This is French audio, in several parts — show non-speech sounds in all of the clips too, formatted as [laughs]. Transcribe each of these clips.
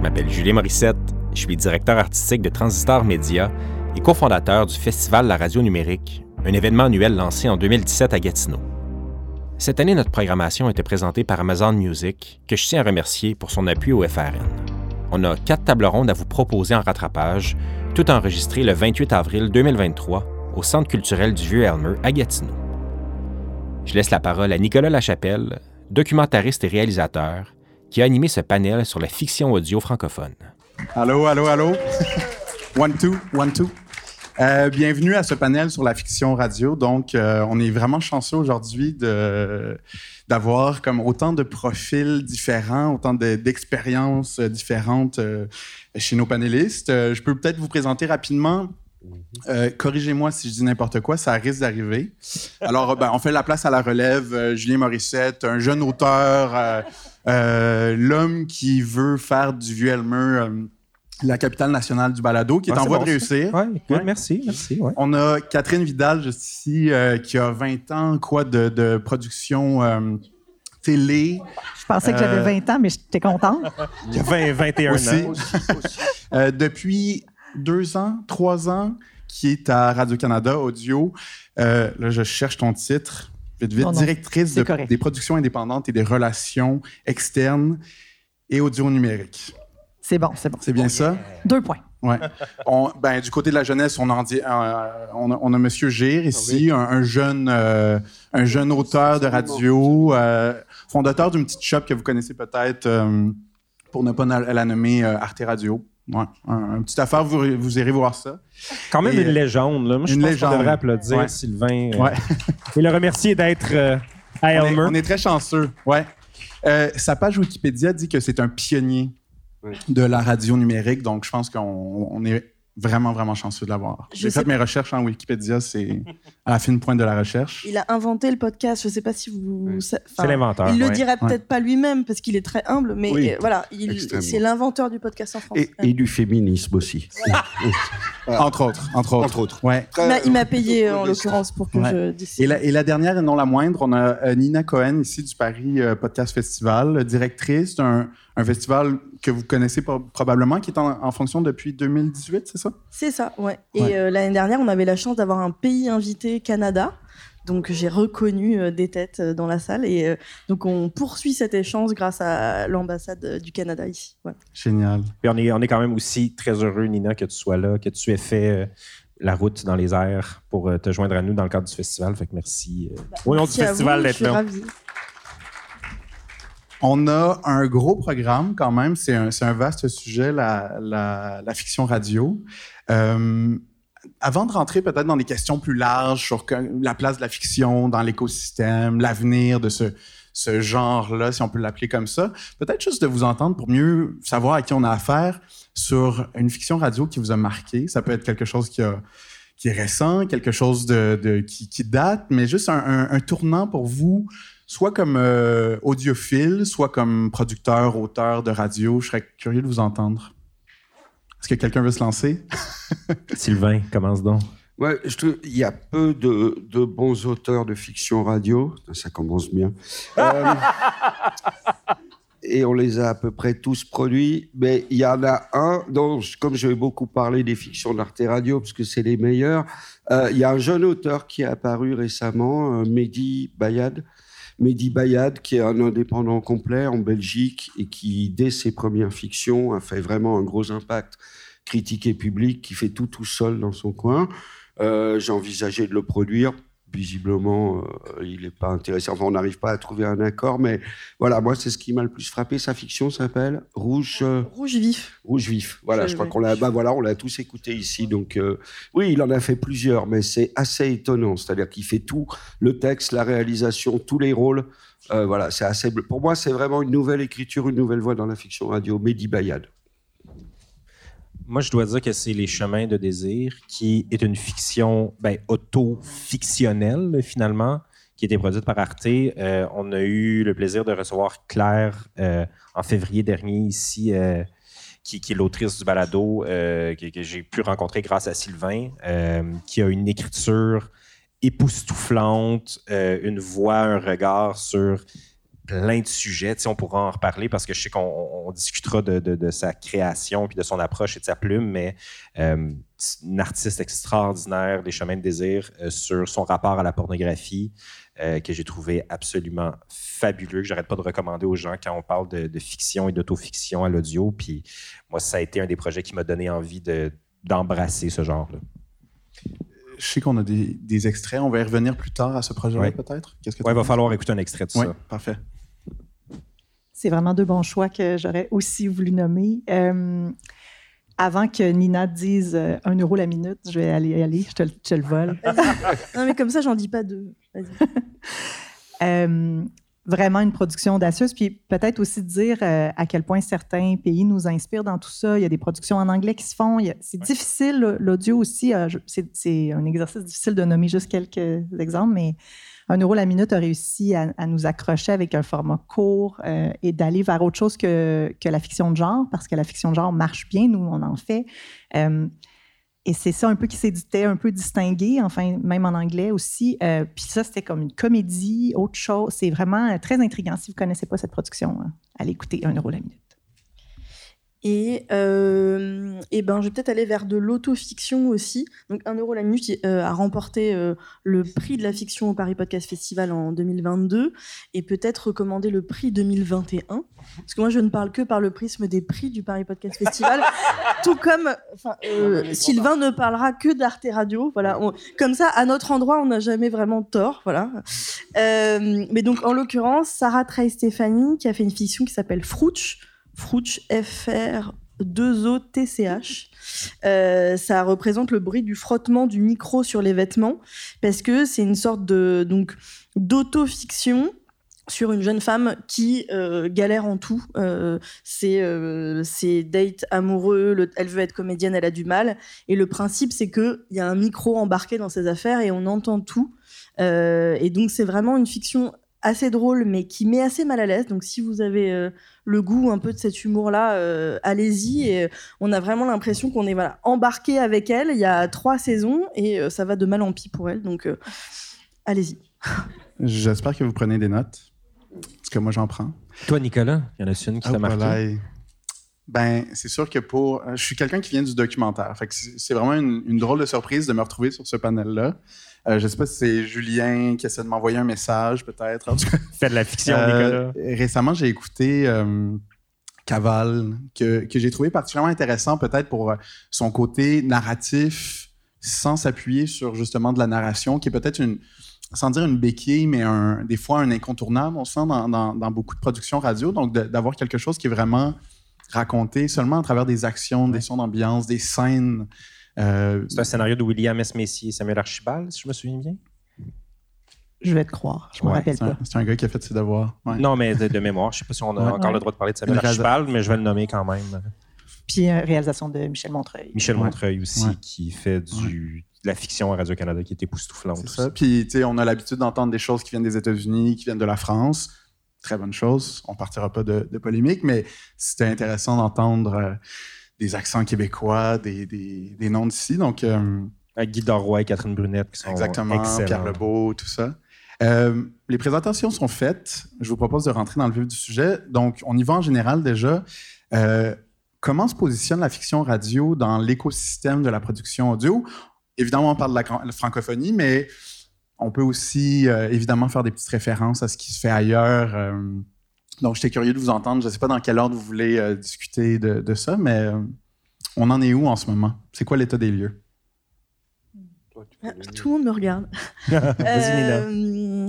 Je m'appelle Julien Morissette, je suis directeur artistique de Transistor Média et cofondateur du Festival La Radio Numérique, un événement annuel lancé en 2017 à Gatineau. Cette année, notre programmation était présentée par Amazon Music, que je tiens à remercier pour son appui au FRN. On a quatre tables rondes à vous proposer en rattrapage, tout enregistré le 28 avril 2023 au Centre culturel du Vieux-Elmer à Gatineau. Je laisse la parole à Nicolas Lachapelle, documentariste et réalisateur, qui a animé ce panel sur la fiction audio francophone. Allô, allô, allô? [laughs] one, two, one, two. Euh, bienvenue à ce panel sur la fiction radio. Donc, euh, on est vraiment chanceux aujourd'hui de, d'avoir comme autant de profils différents, autant d'expériences différentes euh, chez nos panélistes. je peux peut-être vous présenter rapidement. corrigez-moi si je dis n'importe quoi, ça risque d'arriver. Alors, ben, on fait la place à la relève. Julien Morissette, un jeune auteur, l'homme qui veut faire du vieux Elmer la capitale nationale du balado, qui est en voie de réussir. Oui, merci, merci. On a Catherine Vidal, juste ici, euh, qui a 20 ans quoi, de, production euh, télé. Je pensais que j'avais 20 euh, ans, mais j'étais contente. Il y a 20, 21 ans. [laughs] depuis deux ans, trois ans, qui est à Radio-Canada Audio. là, je cherche ton titre. Vite, vite. Directrice des productions indépendantes et des relations externes et audio numérique. C'est bon, c'est bon. C'est bien ça? Deux points. Ouais. [laughs] ben, du côté de la jeunesse, on, en dit, euh, on, a, on a M. Gire ici, un, jeune, euh, un jeune auteur de radio, euh, fondateur d'une petite shop que vous connaissez peut-être, pour ne pas la nommer Arte Radio. Ouais, un, une petite affaire, vous, vous, irez voir ça. Quand même une légende. Là. Moi, je une pense légende. devrait applaudir Sylvain. Ouais. [laughs] et le remercier d'être à Elmer. On est, très chanceux. Ouais. sa page Wikipédia dit que c'est un pionnier de la radio numérique. Donc, je pense qu'on est vraiment, vraiment chanceux de l'avoir. J'ai fait mes recherches en Wikipédia, c'est [laughs] à la fine pointe de la recherche. Il a inventé le podcast, je ne sais pas si vous... C'est l'inventeur. Il le dirait peut-être pas lui-même, parce qu'il est très humble, mais voilà, c'est l'inventeur du podcast en France. Et, du féminisme aussi. [laughs] entre autres. Entre autres. Entre autres. Ouais. Il m'a payé, en l'occurrence, pour que je dise et la, et la, dernière, et non la moindre, on a euh, Nina Cohen, ici, du Paris euh, Podcast Festival, directrice d'un un festival que vous connaissez probablement, qui est en, fonction depuis 2018, c'est ça? C'est ça, ouais. Et euh, l'année dernière, on avait la chance d'avoir un pays invité, Canada. Donc j'ai reconnu euh, des têtes euh, dans la salle et donc on poursuit cet échange grâce à l'ambassade du Canada ici. Génial. Et on est, on est quand même aussi très heureux, Nina, que tu sois là, que tu aies fait la route dans les airs pour te joindre à nous dans le cadre du festival. Fait que merci. Bah, au nom du festival d'être là. On a un gros programme quand même. C'est un, vaste sujet, la, fiction radio. Euh, avant de rentrer peut-être dans des questions plus larges sur la place de la fiction dans l'écosystème, l'avenir de ce, genre-là, si on peut l'appeler comme ça, peut-être juste de vous entendre pour mieux savoir à qui on a affaire sur une fiction radio qui vous a marqué. Ça peut être quelque chose qui, est récent, quelque chose qui, date, mais juste un tournant pour vous soit comme euh, audiophile, soit comme producteur, auteur de radio. Je serais curieux de vous entendre. Est-ce que quelqu'un veut se lancer? [laughs] Sylvain, commence donc. Ouais, je trouve il y a peu de, bons auteurs de fiction radio. Ça commence bien. [laughs] Euh, et on les a à peu près tous produits. Mais il y en a un dont, comme je vais beaucoup parler des fictions d'Arte Radio, parce que c'est les meilleurs, euh, il y a un jeune auteur qui est apparu récemment, Mehdi Bayad, Mehdi Bayad, qui est un indépendant complet en Belgique et qui, dès ses premières fictions, a fait vraiment un gros impact critique et public, qui fait tout tout seul dans son coin. Euh, j'ai envisagé de le produire visiblement, euh, il n'est pas intéressé. Enfin, on n'arrive pas à trouver un accord, mais voilà, moi, c'est ce qui m'a le plus frappé. Sa fiction s'appelle Rouge. Euh, Rouge vif. Rouge vif. Voilà, je, crois qu'on l'a. Bah, voilà, on l'a tous écouté ici. Donc, euh, oui, il en a fait plusieurs, mais c'est assez étonnant. C'est-à-dire qu'il fait tout, le texte, la réalisation, tous les rôles. voilà, c'est assez. Pour moi, c'est vraiment une nouvelle écriture, une nouvelle voix dans la fiction radio. Mehdi Bayad. Moi, je dois dire que c'est Les Chemins de désir, qui est une fiction ben, auto-fictionnelle, finalement, qui a été produite par Arte. Euh, on a eu le plaisir de recevoir Claire euh, en février dernier ici, euh, qui, est l'autrice du balado, que, que j'ai pu rencontrer grâce à Sylvain, qui a une écriture époustouflante, une voix, un regard sur plein de sujets. Tu sais, on pourra en reparler parce que je sais qu'on on discutera de, de- de sa création puis de son approche et de sa plume, mais euh, une artiste extraordinaire des chemins de désir euh, sur son rapport à la pornographie euh, que j'ai trouvé absolument fabuleux, que j'arrête pas de recommander aux gens quand on parle de, de fiction et d'autofiction à l'audio. Puis moi, ça a été un des projets qui m'a donné envie de- d'embrasser ce genre-là. Je sais qu'on a des, des extraits. On va y revenir plus tard à ce projet-là, Ouais. peut-être? Ouais, il va falloir écouter un extrait de Oui, ça. parfait. C'est vraiment deux bons choix que j'aurais aussi voulu nommer. Euh, avant que Nina dise euh, un euro la minute, je vais aller aller, je te, le- je te le vole. [laughs] Non, mais comme ça, j'en dis pas deux. [laughs] Euh, vraiment une production audacieuse. Puis peut-être aussi dire euh, à quel point certains pays nous inspirent dans tout ça. Il y a des productions en anglais qui se font. C'est difficile, l'audio aussi. euh, c'est un exercice difficile de nommer juste quelques exemples, mais un euro la minute a réussi à, nous accrocher avec un format court euh, et d'aller vers autre chose que, que la fiction de genre, parce que la fiction de genre marche bien, nous, on en fait. Euh, et c'est ça un peu qui s'éditait, un peu distingué, enfin, même en anglais aussi. Euh, Puis ça, c'était comme une comédie, autre chose. C'est vraiment très intriguant. Si vous ne connaissez pas cette production, allez écouter Un euro la minute. Et, euh, et ben, je vais peut-être aller vers de l'autofiction aussi. Donc, 1 euro la minute euh, a remporté euh, le prix de la fiction au Paris Podcast Festival en 2022 et peut-être recommander le prix 2021. Parce que moi, je ne parle que par le prisme des prix du Paris Podcast Festival. [laughs] Tout comme euh, Sylvain ne parlera que d'Arte Radio. Voilà, on- comme ça, à notre endroit, on n'a jamais vraiment tort. Voilà. Euh, mais donc, en l'occurrence, Sarah Trey Stéphanie, qui a fait une fiction qui s'appelle Frouch. Frouch, F-R-2-O-T-C-H. Euh, ça représente le bruit du frottement du micro sur les vêtements, parce que c'est une sorte de donc d'autofiction sur une jeune femme qui euh, galère en tout. Euh, c'est euh, ses dates amoureux, le- elle veut être comédienne, elle a du mal. Et le principe, c'est qu'il y a un micro embarqué dans ses affaires et on entend tout. Euh, et donc, c'est vraiment une fiction assez drôle, mais qui met assez mal à l'aise. Donc, si vous avez euh, le goût un peu de cet humour-là, euh, allez-y. Et euh, on a vraiment l'impression qu'on est voilà, embarqué avec elle. Il y a trois saisons et euh, ça va de mal en pis pour elle. Donc, euh, allez-y. [laughs] J'espère que vous prenez des notes. Parce que moi, j'en prends. Toi, Nicolas, il y en a une qui Ah, t'a marqué? voilà. Ben, c'est sûr que pour. Je suis quelqu'un qui vient du documentaire. Fait que c'est c'est vraiment une, une drôle de surprise de me retrouver sur ce panel-là. Euh, je sais pas si c'est Julien qui essaie de m'envoyer un message, peut-être. [laughs] Fais de la fiction, Euh, Nicolas. récemment, j'ai écouté euh, Caval, que, que j'ai trouvé particulièrement intéressant, peut-être pour euh, son côté narratif, sans s'appuyer sur justement de la narration, qui est peut-être une, sans dire une béquille, mais un, des fois un incontournable, on sent dans, dans- dans beaucoup de productions radio. Donc, d'avoir quelque chose qui est vraiment raconté seulement à travers des actions, des sons d'ambiance, des scènes. Euh, C'est un scénario de William S. Messi et Samuel Archibald, si je me souviens bien. Je vais te croire. Je me Ouais, rappelle c'est un, pas. c'est un gars qui a fait ses devoirs. Ouais. Non, mais de, de mémoire. Je ne sais pas si on a Ouais. encore Ouais. le droit de parler de Samuel. Archibald, mais je vais le nommer quand même. Puis euh, réalisation de Michel Montreuil. Michel Ouais. Montreuil aussi, Ouais. qui fait du, de la fiction à Radio-Canada qui est époustouflante. C'est ça. Puis, tu sais, on a l'habitude d'entendre des choses qui viennent des États-Unis, qui viennent de la France. Très bonne chose. On partira pas de, de polémique, mais c'était intéressant d'entendre euh, des accents québécois, des, des, des noms d'ici. Donc, euh, Guy Roy et Catherine Brunette qui sont exactement, excellents. Pierre Lebeau, tout ça. Euh, les présentations sont faites. Je vous propose de rentrer dans le vif du sujet. Donc, on y va en général déjà. Euh, comment se positionne la fiction radio dans l'écosystème de la production audio? Évidemment, on parle de la, la francophonie, mais on peut aussi euh, évidemment faire des petites références à ce qui se fait ailleurs. Euh. donc, j'étais curieux de vous entendre. Je ne sais pas dans quel ordre vous voulez euh, discuter de, de ça, mais euh, on en est où en ce moment? C'est quoi l'état des lieux? Ah, Tout le monde me regarde. [laughs] Euh,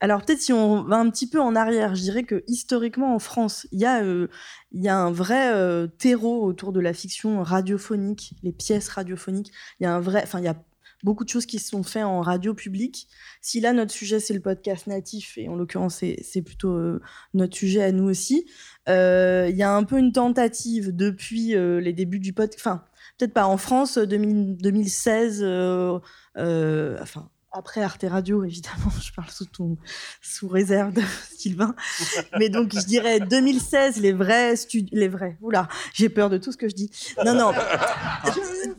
alors peut-être si on va un petit peu en arrière, je dirais que historiquement en France, il y a, euh, il y a un vrai euh, terreau autour de la fiction radiophonique, les pièces radiophoniques. Il y a un vrai, enfin il y a beaucoup de choses qui sont faites en radio publique. Si là notre sujet c'est le podcast natif et en l'occurrence c'est plutôt euh, notre sujet à nous aussi, euh, il y a un peu une tentative depuis euh, les débuts du podcast, enfin peut-être pas en France, 2000 2016, euh, euh, enfin après Arte Radio, évidemment, [laughs] je parle sous, ton, sous réserve de Sylvain. Mais donc, je dirais 2016, les vrais studios, les vrais. Oula, j'ai peur de tout ce que je dis. Non, non.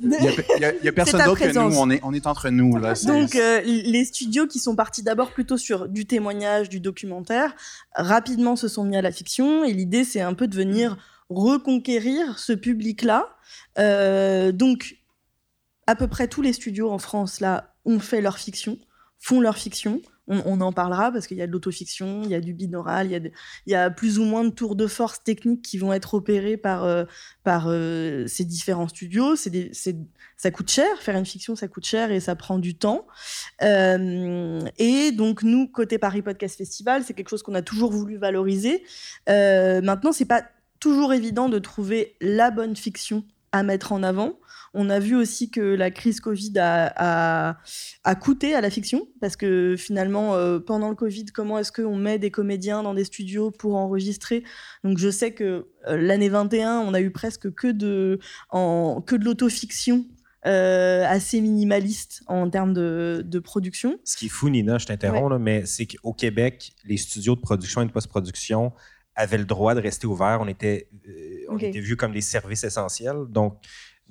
Il n'y a, personne d'autre que nous, on est, on est entre nous. Là, donc, euh, les studios qui sont partis d'abord plutôt sur du témoignage, du documentaire, rapidement se sont mis à la fiction. Et l'idée, c'est un peu de venir reconquérir ce public-là. Euh, donc, à peu près tous les studios en France, là, ont fait leur fiction, font leur fiction. On, en parlera parce qu'il y a de l'autofiction, il y a du binaural, il y a, plus ou moins de tours de force techniques qui vont être opérés par, euh, par euh, ces différents studios. Ça coûte cher, faire une fiction, ça coûte cher et ça prend du temps. Euh, et donc nous, côté Paris Podcast Festival, c'est quelque chose qu'on a toujours voulu valoriser. maintenant, c'est pas toujours évident de trouver la bonne fiction à mettre en avant. On a vu aussi que la crise Covid a, coûté à la fiction, parce que finalement, euh, pendant le Covid, comment est-ce qu'on met des comédiens dans des studios pour enregistrer? Donc je sais que euh, l'année 21, on a eu presque que de, en, que de l'autofiction euh, assez minimaliste en termes de, production. Ce qui est fou, Nina, je t'interromps, mais c'est qu'au Québec, les studios de production et de post-production avaient le droit de rester ouverts. On était, on était vus comme des services essentiels. Donc,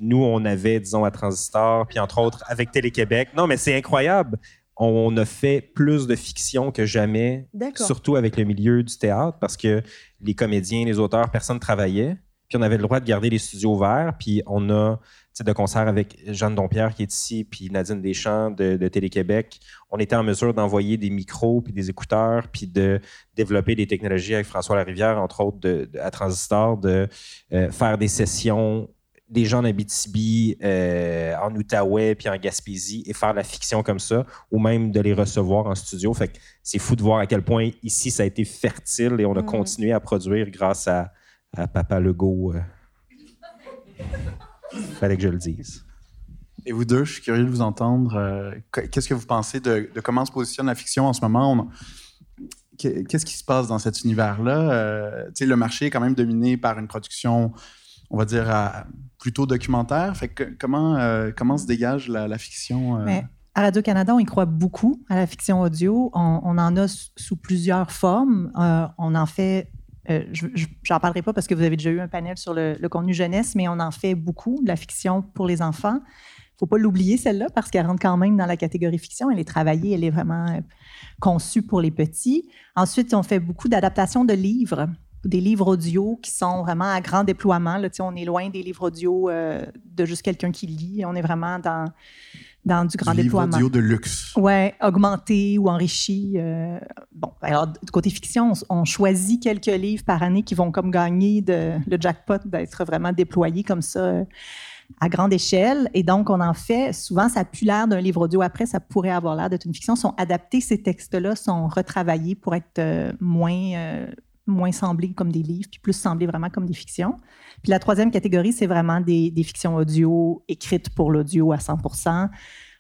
nous, on avait, disons, à Transistor, puis entre autres avec Télé-Québec. Non, mais c'est incroyable. On a fait plus de fiction que jamais, surtout avec le milieu du théâtre, parce que les comédiens, les auteurs, personne ne travaillait. Puis on avait le droit de garder les studios ouverts. Puis on a, de concert avec Jeanne Dompierre qui est ici, puis Nadine Deschamps de, Télé-Québec. On était en mesure d'envoyer des micros, puis des écouteurs, puis de développer des technologies avec François Larivière, entre autres, de, à Transistor, de euh, faire des sessions des gens en Abitibi, euh, en Outaouais, puis en Gaspésie, et faire la fiction comme ça, ou même de les recevoir en studio. Fait que c'est fou de voir à quel point ici, ça a été fertile et on a mm. continué à produire grâce à, Papa Legault. Euh. [laughs] Fallait que je le dise. Et vous deux, je suis curieux de vous entendre. Euh, qu'est-ce que vous pensez de, comment se positionne la fiction en ce moment? Qu'est-ce qui se passe dans cet univers-là? le marché est quand même dominé par une production on va dire, plutôt documentaire. Euh, comment se dégage la, fiction? Euh? à Radio-Canada, on y croit beaucoup à la fiction audio. On, en a sous plusieurs formes. Euh, on en fait, je n'en parlerai pas parce que vous avez déjà eu un panel sur le, contenu jeunesse, mais on en fait beaucoup de la fiction pour les enfants. Il ne faut pas l'oublier, celle-là, parce qu'elle rentre quand même dans la catégorie fiction. Elle est travaillée, elle est vraiment conçue pour les petits. Ensuite, on fait beaucoup d'adaptations de livres des livres audio qui sont vraiment à grand déploiement. Là, on est loin des livres audio euh, de juste quelqu'un qui lit. On est vraiment dans, dans du grand déploiement. Livre audio de luxe. Oui, augmenté ou enrichi. Euh, bon, alors, du côté fiction, on, choisit quelques livres par année qui vont comme gagner de, le jackpot d'être vraiment déployés comme ça euh, à grande échelle. Et donc, on en fait, souvent, ça pue l'air d'un livre audio. Après, ça pourrait avoir l'air d'être une fiction. Sont adaptés, ces textes-là sont retravaillés pour être moins moins semblés comme des livres, puis plus semblés vraiment comme des fictions. Puis la troisième catégorie, c'est vraiment des, fictions audio écrites pour l'audio à 100%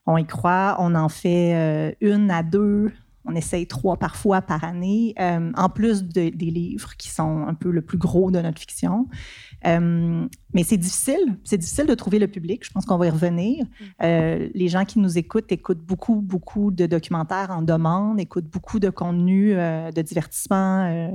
On y croit, on en fait euh, une à deux, on essaye trois parfois par année, euh, en plus des livres qui sont un peu le plus gros de notre fiction. Euh, mais c'est difficile, c'est difficile de trouver le public. Je pense qu'on va y revenir. Mm. les gens qui nous écoutent écoutent beaucoup, beaucoup de documentaires en demande, écoutent beaucoup de contenu de divertissement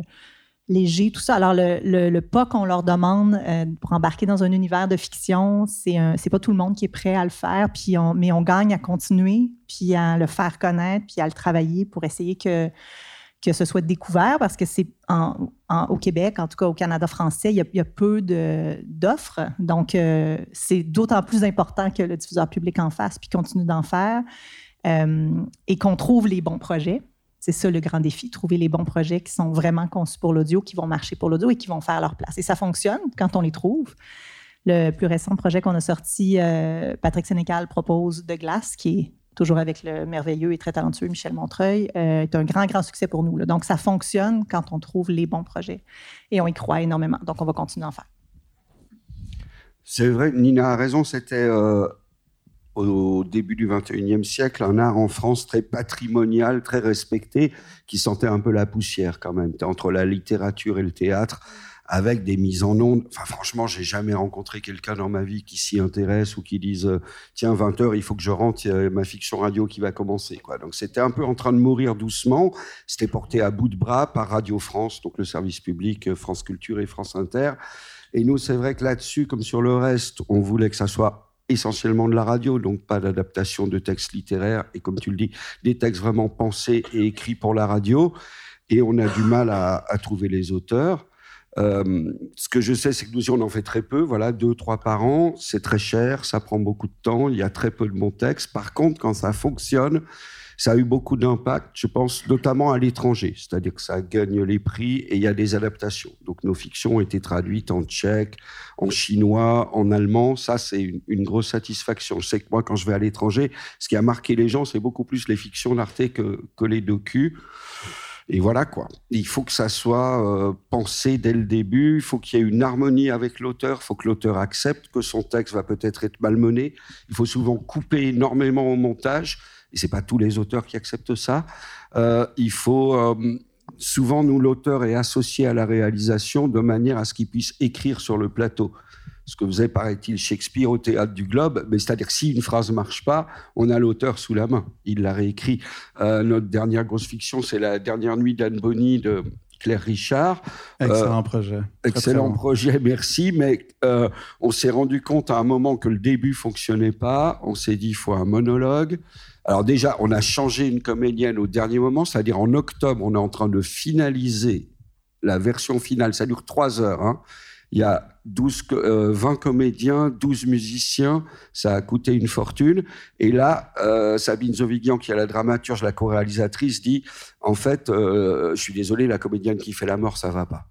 léger, tout ça. Alors, le, le, pas qu'on leur demande euh, pour embarquer dans un univers de fiction, c'est pas tout le monde qui est prêt à le faire, puis on, mais on gagne à continuer, puis à le faire connaître, puis à le travailler pour essayer que, que ce soit découvert, parce que c'est au Québec, en tout cas au Canada français, il y a, il y a peu d'offres. Donc, euh, c'est d'autant plus important que le diffuseur public en fasse, puis continue d'en faire, euh, et qu'on trouve les bons projets. C'est ça le grand défi, trouver les bons projets qui sont vraiment conçus pour l'audio, qui vont marcher pour l'audio et qui vont faire leur place. Et ça fonctionne quand on les trouve. Le plus récent projet qu'on a sorti, euh, Patrick Sénécal propose De Glace, qui est toujours avec le merveilleux et très talentueux Michel Montreuil, euh, est un grand, grand succès pour nous. Donc, ça fonctionne quand on trouve les bons projets. Et on y croit énormément. Donc, on va continuer à en faire. C'est vrai, Nina a raison, c'était euh, au début du 21e siècle, un art en France très patrimonial, très respecté, qui sentait un peu la poussière quand même, entre la littérature et le théâtre. avec des mises en ondes. Enfin, franchement, j'ai jamais rencontré quelqu'un dans ma vie qui s'y intéresse ou qui dise euh, tiens 20 heures, il faut que je rentre, ma fiction radio qui va commencer. Donc c'était un peu en train de mourir doucement. C'était porté à bout de bras par Radio France, donc le service public France Culture et France Inter. Et nous, c'est vrai que là-dessus, comme sur le reste, on voulait que ça soit essentiellement de la radio, donc pas d'adaptation de textes littéraires, et comme tu le dis, des textes vraiment pensés et écrits pour la radio. Et on a du mal à, trouver les auteurs. Euh, ce que je sais, c'est que nous, on en fait très peu, voilà, deux, trois par an. C'est très cher, ça prend beaucoup de temps, il y a très peu de bons textes. Par contre, quand ça fonctionne, ça a eu beaucoup d'impact, je pense notamment à l'étranger, c'est-à-dire que ça gagne les prix et il y a des adaptations. Donc nos fictions ont été traduites en tchèque, en chinois, en allemand. Ça, c'est une, grosse satisfaction. Je sais que moi, quand je vais à l'étranger, ce qui a marqué les gens, c'est beaucoup plus les fictions d'Arte que, les docus. Et voilà quoi. Il faut que ça soit euh, pensé dès le début. Il faut qu'il y ait une harmonie avec l'auteur. Il faut que l'auteur accepte que son texte va peut-être être malmené. Il faut souvent couper énormément au montage et c'est pas tous les auteurs qui acceptent ça. Euh, il faut euh, souvent nous l'auteur est associé à la réalisation de manière à ce qu'il puisse écrire sur le plateau. Ce que faisait, paraît-il, Shakespeare au théâtre du Globe, mais c'est-à-dire que si une phrase marche pas, on a l'auteur sous la main. Il l'a réécrit. Euh, notre dernière grosse fiction, c'est la dernière nuit d'Anne Bonny de Claire Richard. Excellent projet. excellent projet, merci. Mais on s'est rendu compte à un moment que le début fonctionnait pas. On s'est dit, il faut un monologue. Alors déjà, on a changé une comédienne au dernier moment, c'est-à-dire en octobre, on est en train de finaliser la version finale. Ça dure trois heures. Hein. Il y a 12, 20 euh, comédiens, 12 musiciens, ça a coûté une fortune. Et là, euh, Sabine Zovigian, qui est la dramaturge, la co-réalisatrice, dit, en fait, euh, je suis désolé, la comédienne qui fait la mort, ça va pas.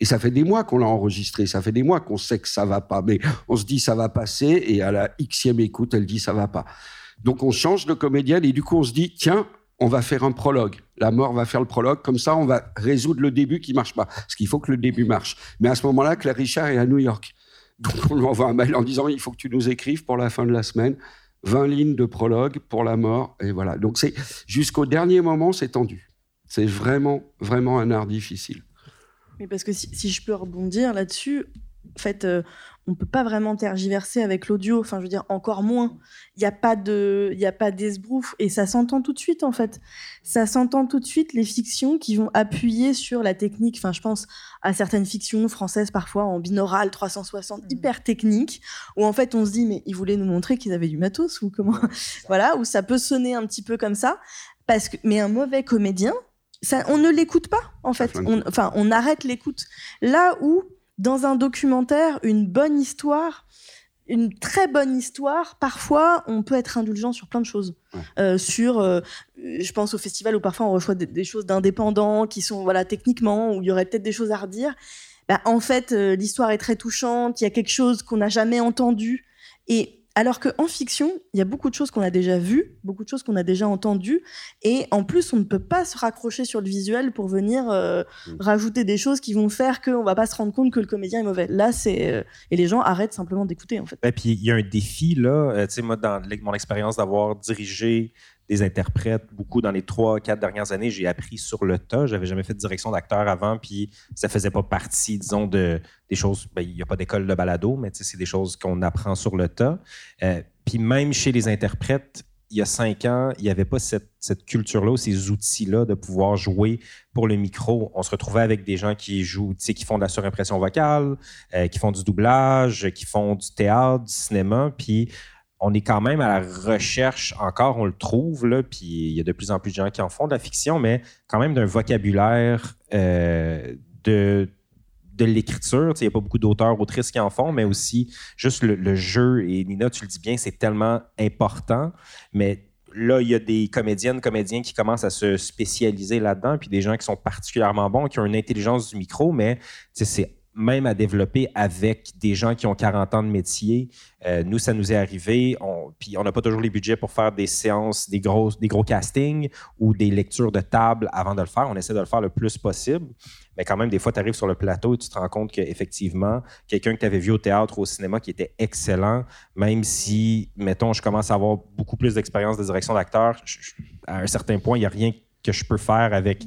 Et ça fait des mois qu'on l'a enregistré, ça fait des mois qu'on sait que ça va pas, mais on se dit ça va passer, et à la xème écoute, elle dit ça va pas. Donc on change de comédienne et du coup on se dit tiens, on va faire un prologue. La mort va faire le prologue, comme ça on va résoudre le début qui marche pas. Parce qu'il faut que le début marche. Mais à ce moment-là, Claire Richard est à New York. Donc on lui envoie un mail en disant il faut que tu nous écrives pour la fin de la semaine 20 lignes de prologue pour la mort. Et voilà. Donc c'est jusqu'au dernier moment, c'est tendu. C'est vraiment, vraiment un art difficile. Mais parce que si, je peux rebondir là-dessus, en fait, euh, on peut pas vraiment tergiverser avec l'audio. Enfin, je veux dire, encore moins. Il n'y a pas de, il y a pas d'esbrouf et ça s'entend tout de suite en fait. Ça s'entend tout de suite les fictions qui vont appuyer sur la technique. Enfin, je pense à certaines fictions françaises parfois en binaural 360 mm. hyper technique où en fait on se dit mais ils voulaient nous montrer qu'ils avaient du matos ou comment, voilà, où ça peut sonner un petit peu comme ça. Parce que, mais un mauvais comédien, ça, on ne l'écoute pas en fait. enfin, on arrête l'écoute. Là où dans un documentaire, une bonne histoire, une très bonne histoire, parfois on peut être indulgent sur plein de choses. Euh, sur, euh, je pense au festival où parfois on reçoit des, choses d'indépendants qui sont voilà techniquement où il y aurait peut-être des choses à redire. Bah, en fait, euh, l'histoire est très touchante. Il y a quelque chose qu'on n'a jamais entendu et alors qu'en fiction, il y a beaucoup de choses qu'on a déjà vues, beaucoup de choses qu'on a déjà entendues, et en plus, on ne peut pas se raccrocher sur le visuel pour venir euh, mm. rajouter des choses qui vont faire qu'on va pas se rendre compte que le comédien est mauvais. Là, c'est euh, et les gens arrêtent simplement d'écouter en fait. Et puis il y a un défi là, euh, tu sais moi dans mon expérience d'avoir dirigé des interprètes. Beaucoup dans les trois, quatre dernières années, j'ai appris sur le tas. J'avais jamais fait de direction d'acteur avant, puis ça faisait pas partie, disons, de des choses. Ben, il n'y a pas d'école de balado, mais c'est des choses qu'on apprend sur le tas. Euh, puis même chez les interprètes, il y a cinq ans, il n'y avait pas cette, culture-là ou ces outils-là de pouvoir jouer pour le micro. On se retrouvait avec des gens qui jouent, qui font de la surimpression vocale, euh, qui font du doublage, qui font du théâtre, du cinéma. Puis on est quand même à la recherche, encore on le trouve, là, puis il y a de plus en plus de gens qui en font de la fiction, mais quand même d'un vocabulaire euh, de, de l'écriture. Il n'y a pas beaucoup d'auteurs, autrices qui en font, mais aussi juste le, jeu. Et Nina, tu le dis bien, c'est tellement important, mais là, il y a des comédiennes, comédiens qui commencent à se spécialiser là-dedans, puis des gens qui sont particulièrement bons, qui ont une intelligence du micro, mais c'est même à développer avec des gens qui ont 40 ans de métier. Euh, nous, ça nous est arrivé, on, puis on n'a pas toujours les budgets pour faire des séances, des gros, des gros castings ou des lectures de table avant de le faire. On essaie de le faire le plus possible. Mais quand même, des fois, tu arrives sur le plateau et tu te rends compte qu'effectivement, quelqu'un que tu avais vu au théâtre ou au cinéma qui était excellent, même si, mettons, je commence à avoir beaucoup plus d'expérience de direction d'acteur, à un certain point, il n'y a rien que je peux faire avec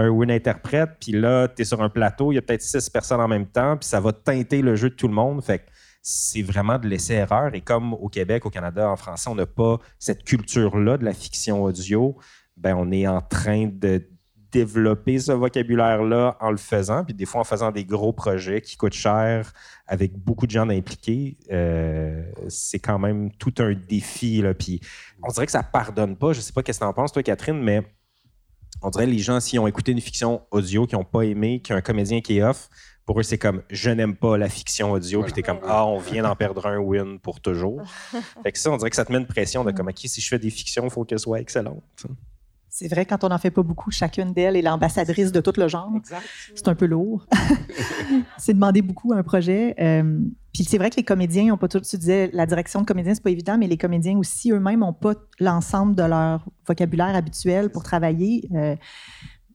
un interprète, puis là, tu es sur un plateau, il y a peut-être six personnes en même temps, puis ça va teinter le jeu de tout le monde. Fait c'est vraiment de laisser erreur. Et comme au Québec, au Canada, en français, on n'a pas cette culture-là de la fiction audio, ben on est en train de développer ce vocabulaire-là en le faisant, puis des fois en faisant des gros projets qui coûtent cher avec beaucoup de gens impliqués. Euh, c'est quand même tout un défi. Là. Puis on dirait que ça pardonne pas. Je sais pas qu'est-ce que tu en penses, toi, Catherine, mais on dirait que les gens, s'ils ont écouté une fiction audio, qui n'ont pas aimé, qu'un comédien qui est off, pour eux, c'est comme je n'aime pas la fiction audio, puis t'es comme ah, on vient d'en perdre un win pour toujours. [laughs] fait que ça, on dirait que ça te met une pression de comme ok, si je fais des fictions, il faut qu'elles soient excellentes. C'est vrai, quand on n'en fait pas beaucoup, chacune d'elles est l'ambassadrice de tout le genre. C'est un peu lourd. [laughs] c'est demander beaucoup à un projet. Euh, puis c'est vrai que les comédiens n'ont pas tout. Tu disais, la direction de comédien, c'est pas évident, mais les comédiens aussi eux-mêmes n'ont pas l'ensemble de leur vocabulaire habituel pour travailler. Euh,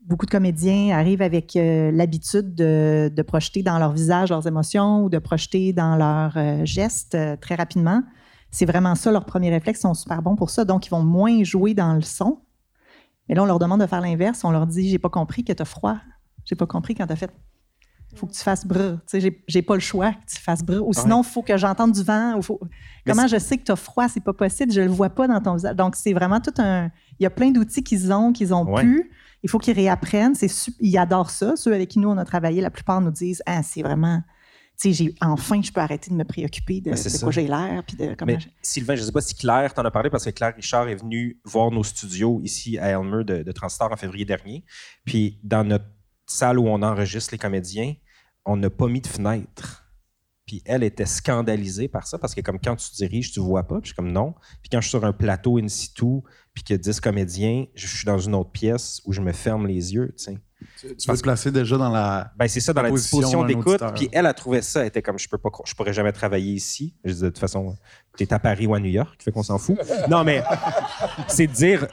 beaucoup de comédiens arrivent avec euh, l'habitude de, de, projeter dans leur visage leurs émotions ou de projeter dans leurs gestes très rapidement. C'est vraiment ça, leurs premiers réflexes sont super bons pour ça. Donc, ils vont moins jouer dans le son mais là, on leur demande de faire l'inverse. On leur dit J'ai pas compris que tu as froid. J'ai pas compris quand tu as fait. Il faut que tu fasses brr. Tu sais, j'ai pas le choix que tu fasses brr. Ou sinon, il faut que j'entende du vent. faut... Comment je sais que tu as froid C'est pas possible. Je le vois pas dans ton visage. Donc, c'est vraiment tout un. Il y a plein d'outils qu'ils ont, qu'ils ont pu. Il faut qu'ils réapprennent. Ils adorent ça. Ceux avec qui nous, on a travaillé, la plupart nous disent Ah, c'est vraiment enfin, je peux arrêter de me préoccuper de, ben, quoi j'ai l'air. Mais, Sylvain, je ne sais pas si Claire t'en a parlé parce que Claire Richard est venue voir nos studios ici à Elmer de, de Transistor en février dernier. Puis dans notre salle où on enregistre les comédiens, on n'a pas mis de fenêtre. Puis elle était scandalisée par ça parce que comme quand tu diriges, tu vois pas. Puis je suis comme non. Puis quand je suis sur un plateau in situ, puis qu'il y a 10 comédiens, je suis dans une autre pièce où je me ferme les yeux. Tu sais. Tu, veux te placer déjà dans la. Ben, c'est ça, dans la disposition d'écoute. Puis elle a trouvé ça. Elle était comme, je peux pas, je pourrais jamais travailler ici. Je disais, de toute façon, tu es à Paris ou à New York, fait qu'on s'en fout. [laughs] non, mais c'est de dire,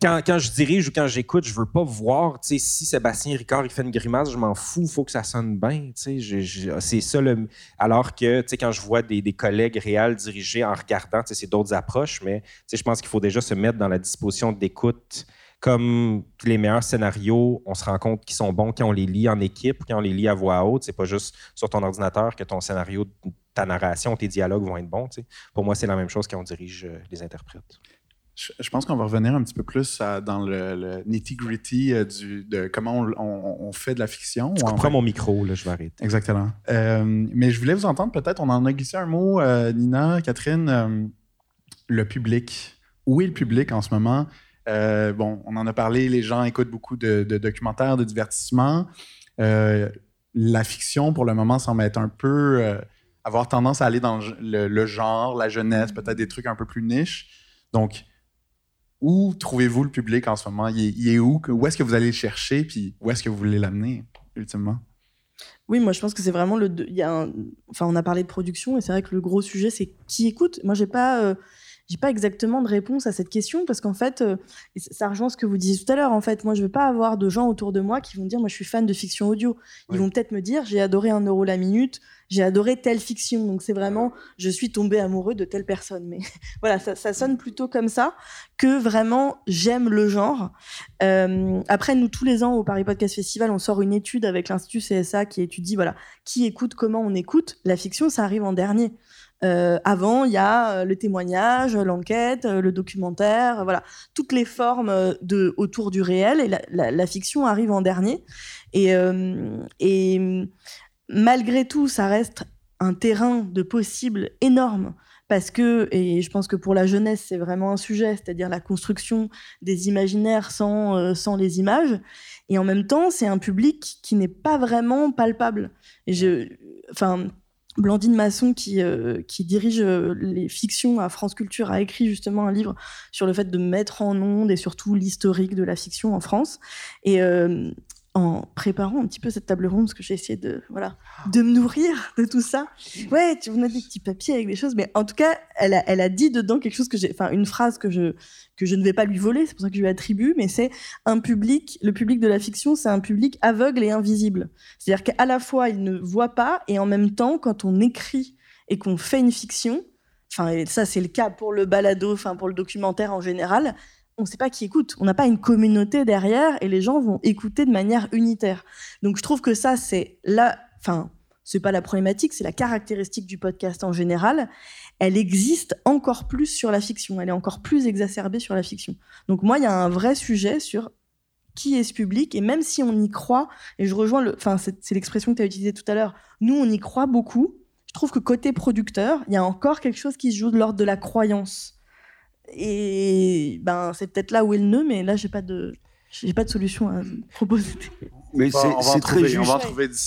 quand, quand, je dirige ou quand j'écoute, je veux pas voir, tu sais, si Sébastien Ricard, il fait une grimace, je m'en fous, il faut que ça sonne bien, tu sais. C'est ça le. Alors que, tu sais, quand je vois des, des collègues réels diriger en regardant, tu sais, c'est d'autres approches, mais, tu sais, je pense qu'il faut déjà se mettre dans la disposition d'écoute comme les meilleurs scénarios, on se rend compte qu'ils sont bons quand on les lit en équipe, quand on les lit à voix haute. C'est pas juste sur ton ordinateur que ton scénario, ta narration, tes dialogues vont être bons. Pour moi, c'est la même chose quand on dirige euh, les interprètes. Je, pense qu'on va revenir un petit peu plus dans le, nitty-gritty euh, de comment on, fait de la fiction. Tu comprends mon micro, là, je vais arrêter. Exactement. Euh, mais je voulais vous entendre peut-être, on en a glissé un mot, Nina, Catherine, le public. Où est le public en ce moment? Euh, bon, on en a parlé, les gens écoutent beaucoup de, documentaires, de divertissements. Euh, la fiction, pour le moment, semble être un peu. Euh, avoir tendance à aller dans le, genre, la jeunesse, peut-être des trucs un peu plus niches. Donc, où trouvez-vous le public en ce moment? Il est, où? Où est-ce que vous allez le chercher? Puis où est-ce que vous voulez l'amener, ultimement? Oui, moi je pense que c'est vraiment le. Il y a Enfin, on a parlé de production et c'est vrai que le gros sujet c'est qui écoute. Moi j'ai pas j'ai pas exactement de réponse à cette question parce qu'en fait, euh, ça rejoint ce que vous disiez tout à l'heure. En fait, moi, je veux pas avoir de gens autour de moi qui vont dire, moi, je suis fan de fiction audio. Ils vont peut-être me dire, j'ai adoré un euro la minute, j'ai adoré telle fiction. Donc c'est vraiment, je suis tombé amoureux de telle personne. Mais [laughs] voilà, ça, sonne plutôt comme ça que vraiment j'aime le genre. Euh, après, nous tous les ans au Paris Podcast Festival, on sort une étude avec l'institut CSA qui étudie voilà qui écoute, comment on écoute. La fiction, ça arrive en dernier. Euh, avant, il y a euh, le témoignage, l'enquête, euh, le documentaire, voilà, toutes les formes autour du réel et la, fiction arrive en dernier. Et, et malgré tout, ça reste un terrain de possible énorme parce que, et je pense que pour la jeunesse, c'est vraiment un sujet, c'est-à-dire la construction des imaginaires sans, les images. Et en même temps, c'est un public qui n'est pas vraiment palpable. Enfin, Blandine Masson, qui, euh, dirige euh, les fictions à France Culture, a écrit justement un livre sur le fait de mettre en onde et surtout l'historique de la fiction en France. Et euh, en préparant un petit peu cette table ronde, parce que j'ai essayé de, voilà, de me nourrir de tout ça. Ouais, tu, on a des petits papiers avec des choses, mais en tout cas, elle a, elle a dit dedans quelque chose que j'ai, enfin, une phrase que je, que je ne vais pas lui voler, c'est pour ça que je lui attribue, mais c'est un public, le public de la fiction, c'est un public aveugle et invisible. C'est-à-dire qu'à la fois, il ne voit pas, et en même temps, quand on écrit et qu'on fait une fiction, enfin, ça, c'est le cas pour le balado, enfin, pour le documentaire en général, on ne sait pas qui écoute. On n'a pas une communauté derrière et les gens vont écouter de manière unitaire. Donc je trouve que ça, c'est la, enfin, c'est pas la problématique, c'est la caractéristique du podcast en général. Elle existe encore plus sur la fiction. Elle est encore plus exacerbée sur la fiction. Donc moi, il y a un vrai sujet sur qui est ce public et même si on y croit, et je rejoins le, enfin, c'est l'expression que tu as utilisée tout à l'heure, nous, on y croit beaucoup. Je trouve que côté producteur, il y a encore quelque chose qui se joue de l'ordre de la croyance et ben, c'est peut-être là où est le nœud, mais là, j'ai pas de, j'ai pas de solution à proposer. Mais c'est très juste.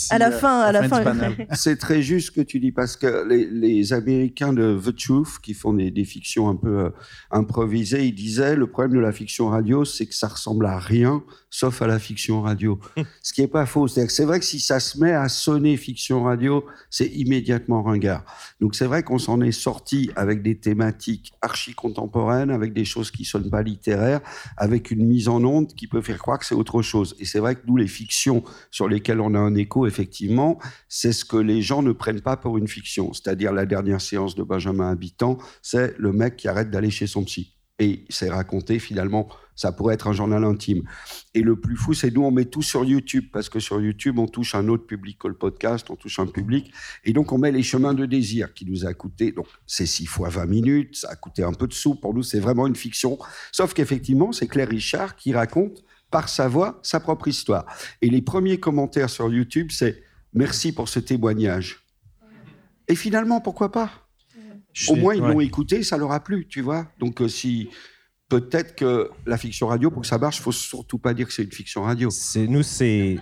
à la fin, à la fin. [laughs] c'est très juste ce que tu dis parce que les, les Américains de The Truth, qui font des, des fictions un peu euh, improvisées, ils disaient le problème de la fiction radio, c'est que ça ressemble à rien sauf à la fiction radio. [laughs] ce qui est pas faux. C'est vrai que si ça se met à sonner fiction radio, c'est immédiatement ringard. Donc c'est vrai qu'on s'en est sorti avec des thématiques archi contemporaines, avec des choses qui sonnent pas littéraires, avec une mise en onde qui peut faire croire que c'est autre chose. Et c'est vrai que nous, les fictions sur lesquelles on a un écho, effectivement, c'est ce que les gens ne prennent pas pour une fiction. C'est-à-dire la dernière séance de Benjamin Habitant, c'est le mec qui arrête d'aller chez son psy. Et c'est raconté finalement, ça pourrait être un journal intime. Et le plus fou, c'est nous, on met tout sur YouTube, parce que sur YouTube, on touche un autre public que le podcast, on touche un public. Et donc, on met les chemins de désir qui nous a coûté, donc c'est 6 fois 20 minutes, ça a coûté un peu de sous. Pour nous, c'est vraiment une fiction. Sauf qu'effectivement, c'est Claire Richard qui raconte par sa voix, sa propre histoire. Et les premiers commentaires sur YouTube, c'est merci pour ce témoignage. Et finalement, pourquoi pas? Au moins, ils l'ont écouté, ça leur a plu, tu vois. Donc, euh, si peut-être que la fiction radio, pour que ça marche, il faut surtout pas dire que c'est une fiction radio. C'est nous, c'est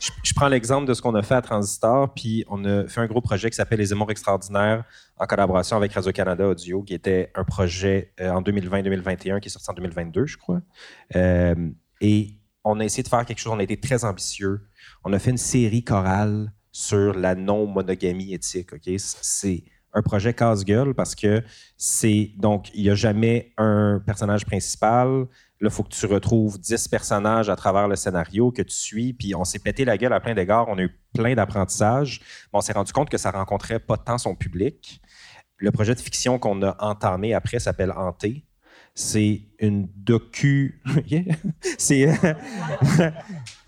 je, prends l'exemple de ce qu'on a fait à Transistor, puis on a fait un gros projet qui s'appelle Les Amours extraordinaires en collaboration avec Radio-Canada Audio, qui était un projet euh, en 2020-2021 qui est sorti en 2022, je crois. Euh, et on a essayé de faire quelque chose, on a été très ambitieux. On a fait une série chorale sur la non-monogamie éthique. C'est un projet casse-gueule parce que c'est donc il n'y a jamais un personnage principal, Là, il faut que tu retrouves 10 personnages à travers le scénario que tu suis. Puis on s'est pété la gueule à plein d'égards. On a eu plein d'apprentissages. Mais on s'est rendu compte que ça rencontrait pas tant son public. Le projet de fiction qu'on a entamé après s'appelle Hanté. C'est une docu. [laughs] c'est.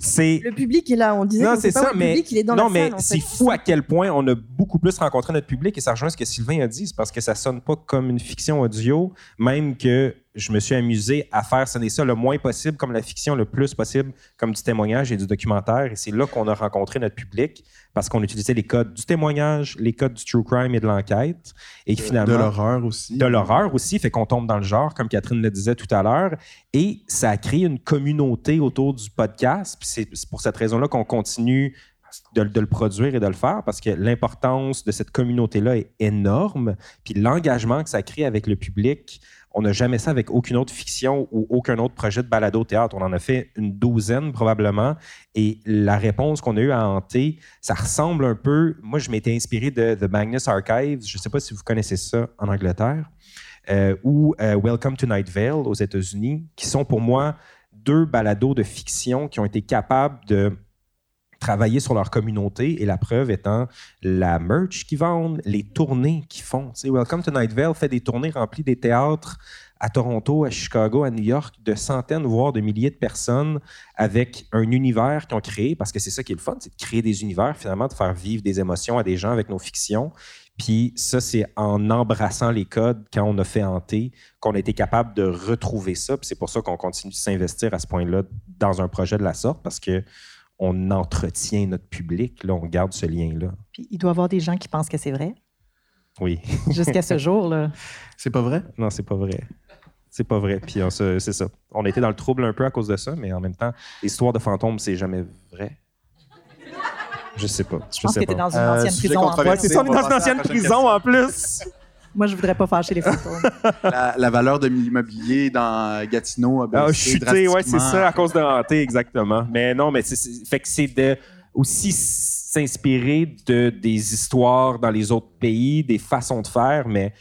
C'est. Le public est là. On disait non, c'est ça, mais il est dans non, la mais c'est fou à quel point on a beaucoup plus rencontré notre public et ça rejoint ce que Sylvain a dit. C'est parce que ça sonne pas comme une fiction audio, même que je me suis amusé à faire sonner ça le moins possible comme la fiction, le plus possible comme du témoignage et du documentaire. Et c'est là qu'on a rencontré notre public parce qu'on utilisait les codes du témoignage, les codes du true crime et de l'enquête. Et finalement. De l'horreur aussi. De l'horreur aussi, fait qu'on tombe dans le genre, comme Catherine le disait tout à l'heure. Et ça a créé une communauté autour du podcast. Puis c'est pour cette raison-là qu'on continue de, le produire et de le faire parce que l'importance de cette communauté-là est énorme. Puis l'engagement que ça crée avec le public, on n'a jamais ça avec aucune autre fiction ou aucun autre projet de balado-théâtre. On en a fait une douzaine probablement. Et la réponse qu'on a eue à Hanté, ça ressemble un peu. Moi, je m'étais inspiré de The Magnus Archives. Je ne sais pas si vous connaissez ça en Angleterre. Euh, ou euh, Welcome to Night Vale aux États-Unis, qui sont pour moi deux balados de fiction qui ont été capables de travailler sur leur communauté et la preuve étant la merch qu'ils vendent, les tournées qu'ils font. Welcome to Night Vale fait des tournées remplies des théâtres à Toronto, à Chicago, à New York, de centaines, voire de milliers de personnes avec un univers qu'ils ont créé, parce que c'est ça qui est le fun, c'est de créer des univers, finalement, de faire vivre des émotions à des gens avec nos fictions. Puis ça, c'est en embrassant les codes quand on a fait hanter qu'on a été capable de retrouver ça. Puis c'est pour ça qu'on continue de s'investir à ce point-là dans un projet de la sorte, parce que on entretient notre public, là, on garde ce lien-là. Puis il doit y avoir des gens qui pensent que c'est vrai. Oui. [laughs] Jusqu'à ce jour-là. C'est pas vrai? Non, c'est pas vrai. C'est pas vrai. Puis c'est ça. On était dans le trouble un peu à cause de ça, mais en même temps, l'histoire de fantômes, c'est jamais vrai. Je sais pas. Je, pense que t'es dans une euh, ancienne prison. En ouais, c'est ça, on est dans une ancienne prison en plus. Moi, je voudrais pas fâcher les fantômes. [laughs] la, valeur de l'immobilier dans Gatineau a ah, chuté, ouais, c'est ça, à cause de hanté, exactement. Mais non, mais c'est, fait que c'est de aussi s'inspirer de des histoires dans les autres pays, des façons de faire, mais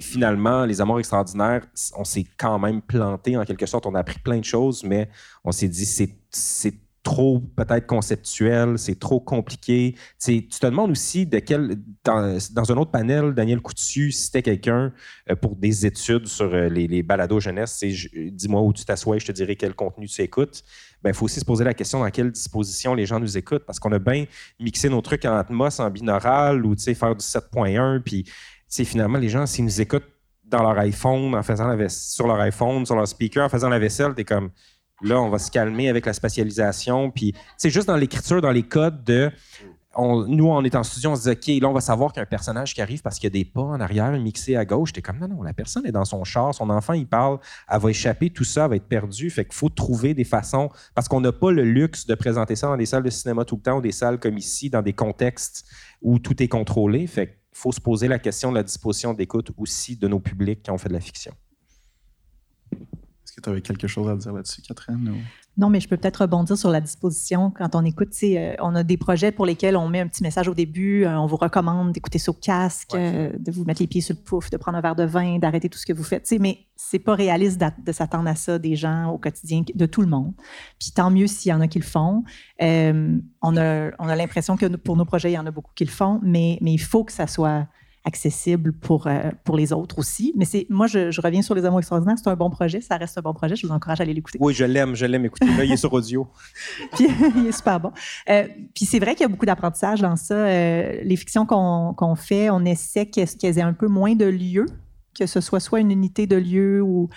finalement, les amours extraordinaires, on s'est quand même planté en quelque sorte. On a appris plein de choses, mais on s'est dit c'est trop peut-être conceptuel, c'est trop compliqué. tu te demandes aussi de quel, dans, un autre panel, Daniel Coutu c'était quelqu'un euh, pour des études sur euh, les, les balados jeunesse. Dis-moi où tu t'assois, je te dirai quel contenu tu écoutes. Il ben, faut aussi se poser la question dans quelle disposition les gens nous écoutent, parce qu'on a bien mixé nos trucs en Atmos, en binaural, ou faire du 7.1, puis finalement, les gens, s'ils nous écoutent dans leur iPhone, en faisant la sur leur iPhone, sur leur speaker, en faisant la vaisselle, t'es comme Là, on va se calmer avec la spatialisation. Puis, c'est juste dans l'écriture, dans les codes de. nous, on est en studio, on se dit, OK, là, on va savoir qu'il personnage qui arrive parce qu'il y a des pas en arrière mixés à gauche. T'es comme, non, non, la personne est dans son char, son enfant, il parle, elle va échapper, tout ça va être perdu. Fait qu'il faut trouver des façons, parce qu'on n'a pas le luxe de présenter ça dans des salles de cinéma tout le temps ou des salles comme ici, dans des contextes où tout est contrôlé. Fait qu'il faut se poser la question de la disposition d'écoute aussi de nos publics qui ont fait de la fiction. Tu avais quelque chose à dire là-dessus, Catherine? Non, mais je peux peut-être rebondir sur la disposition. Quand on écoute, euh, on a des projets pour lesquels on met un petit message au début, euh, on vous recommande d'écouter sur casque, euh, de vous mettre les pieds sur le pouf, de prendre un verre de vin, d'arrêter tout ce que vous faites. Mais c'est pas réaliste de s'attendre à ça des gens au quotidien, de tout le monde. Puis tant mieux s'il y en a qui le font. on a, on a l'impression que pour nos projets, il y en a beaucoup qui le font, mais, mais il faut que ça soit accessible pour, euh, pour les autres aussi. Mais c'est moi, je, reviens sur Les Amours extraordinaires. C'est un bon projet. Ça reste un bon projet. Je vous encourage à aller l'écouter. Oui, je l'aime. Je l'aime écouter. Là, il est sur audio. [laughs] puis, il est super bon. Euh, puis c'est vrai qu'il y a beaucoup d'apprentissage dans ça. Euh, les fictions qu'on fait, on essaie qu'elles aient un peu moins de lieux, que ce soit soit une unité de lieu ou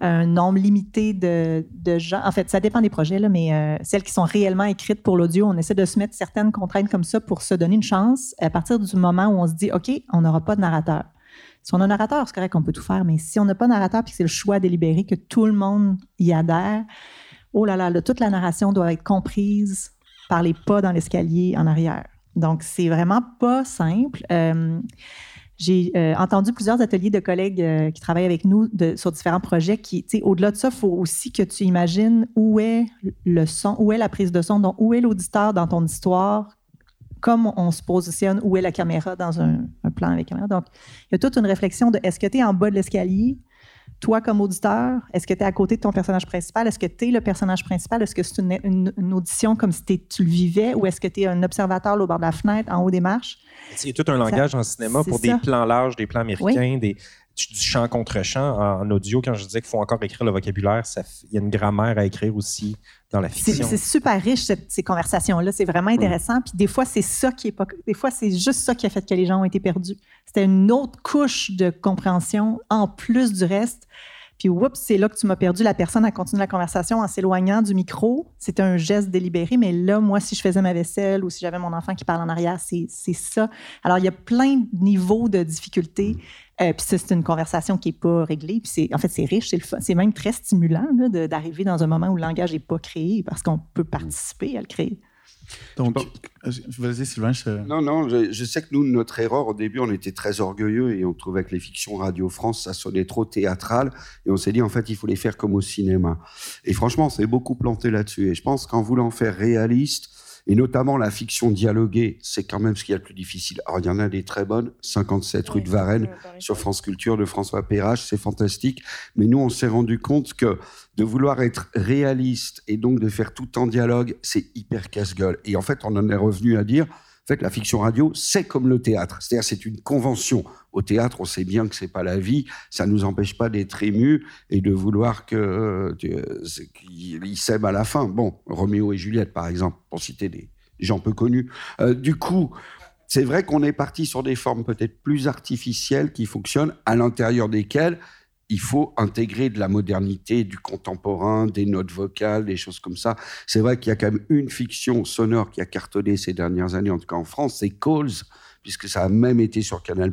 un nombre limité de, gens. En fait, ça dépend des projets, là, mais euh, celles qui sont réellement écrites pour l'audio, on essaie de se mettre certaines contraintes comme ça pour se donner une chance à partir du moment où on se dit, OK, on n'aura pas de narrateur. Si on a un narrateur, c'est correct, on peut tout faire, mais si on n'a pas de narrateur puis c'est le choix délibéré que tout le monde y adhère, oh là là, toute la narration doit être comprise par les pas dans l'escalier en arrière. Donc, c'est vraiment pas simple. Euh, j'ai euh, entendu plusieurs ateliers de collègues euh, qui travaillent avec nous sur différents projets qui, au-delà de ça, il faut aussi que tu imagines où est le son, où est la prise de son, donc où est l'auditeur dans ton histoire, comme on se positionne, où est la caméra dans un, un plan avec caméra. Donc, il y a toute une réflexion de est-ce que tu es en bas de l'escalier? Toi, comme auditeur, est-ce que tu es à côté de ton personnage principal? Est-ce que tu es le personnage principal? Est-ce que c'est une, audition comme si tu le vivais ou est-ce que tu es un observateur au bord de la fenêtre, en haut des marches? C'est tout un langage en cinéma pour des plans larges, des plans américains, des, du chant contre chant en, audio. Quand je disais qu'il faut encore écrire le vocabulaire, il y a une grammaire à écrire aussi dans la fiction. C'est super riche, ces conversations-là. C'est vraiment intéressant. Puis des fois, c'est ça qui est pas. Des fois, c'est juste ça qui a fait que les gens ont été perdus. C'était une autre couche de compréhension en plus du reste. Puis, oups, c'est là que tu m'as perdu. La personne a continué la conversation en s'éloignant du micro. C'était un geste délibéré, mais là, moi, si je faisais ma vaisselle ou si j'avais mon enfant qui parle en arrière, c'est ça. Alors, il y a plein de niveaux de difficultés. Euh, puis c'est une conversation qui n'est pas réglée. Puis en fait, c'est riche, c'est même très stimulant d'arriver dans un moment où le langage n'est pas créé parce qu'on peut participer à le créer. Donc, vas-y Sylvain. Non, non, je, sais que nous, notre erreur au début, on était très orgueilleux et on trouvait que les fictions Radio France, ça sonnait trop théâtral et on s'est dit en fait, il faut les faire comme au cinéma. Et franchement, on s'est beaucoup planté là-dessus. Et je pense qu'en voulant faire réaliste, et notamment la fiction dialoguée, c'est quand même ce qu'il y a de plus difficile. Alors, il y en a des très bonnes, 57 rue de Varennes, sur France Culture de François Perrache, c'est fantastique. Mais nous, on s'est rendu compte que de vouloir être réaliste et donc de faire tout en dialogue, c'est hyper casse-gueule. Et en fait, on en est revenu à dire, en fait, la fiction radio, c'est comme le théâtre. C'est-à-dire, c'est une convention. Au théâtre, on sait bien que c'est pas la vie. Ça nous empêche pas d'être ému et de vouloir que euh, qu'ils s'aiment à la fin. Bon, Roméo et Juliette, par exemple, pour citer des gens peu connus. Euh, du coup, c'est vrai qu'on est parti sur des formes peut-être plus artificielles qui fonctionnent, à l'intérieur desquelles il faut intégrer de la modernité, du contemporain, des notes vocales, des choses comme ça. C'est vrai qu'il y a quand même une fiction sonore qui a cartonné ces dernières années, en tout cas en France, c'est Calls, puisque ça a même été sur Canal+.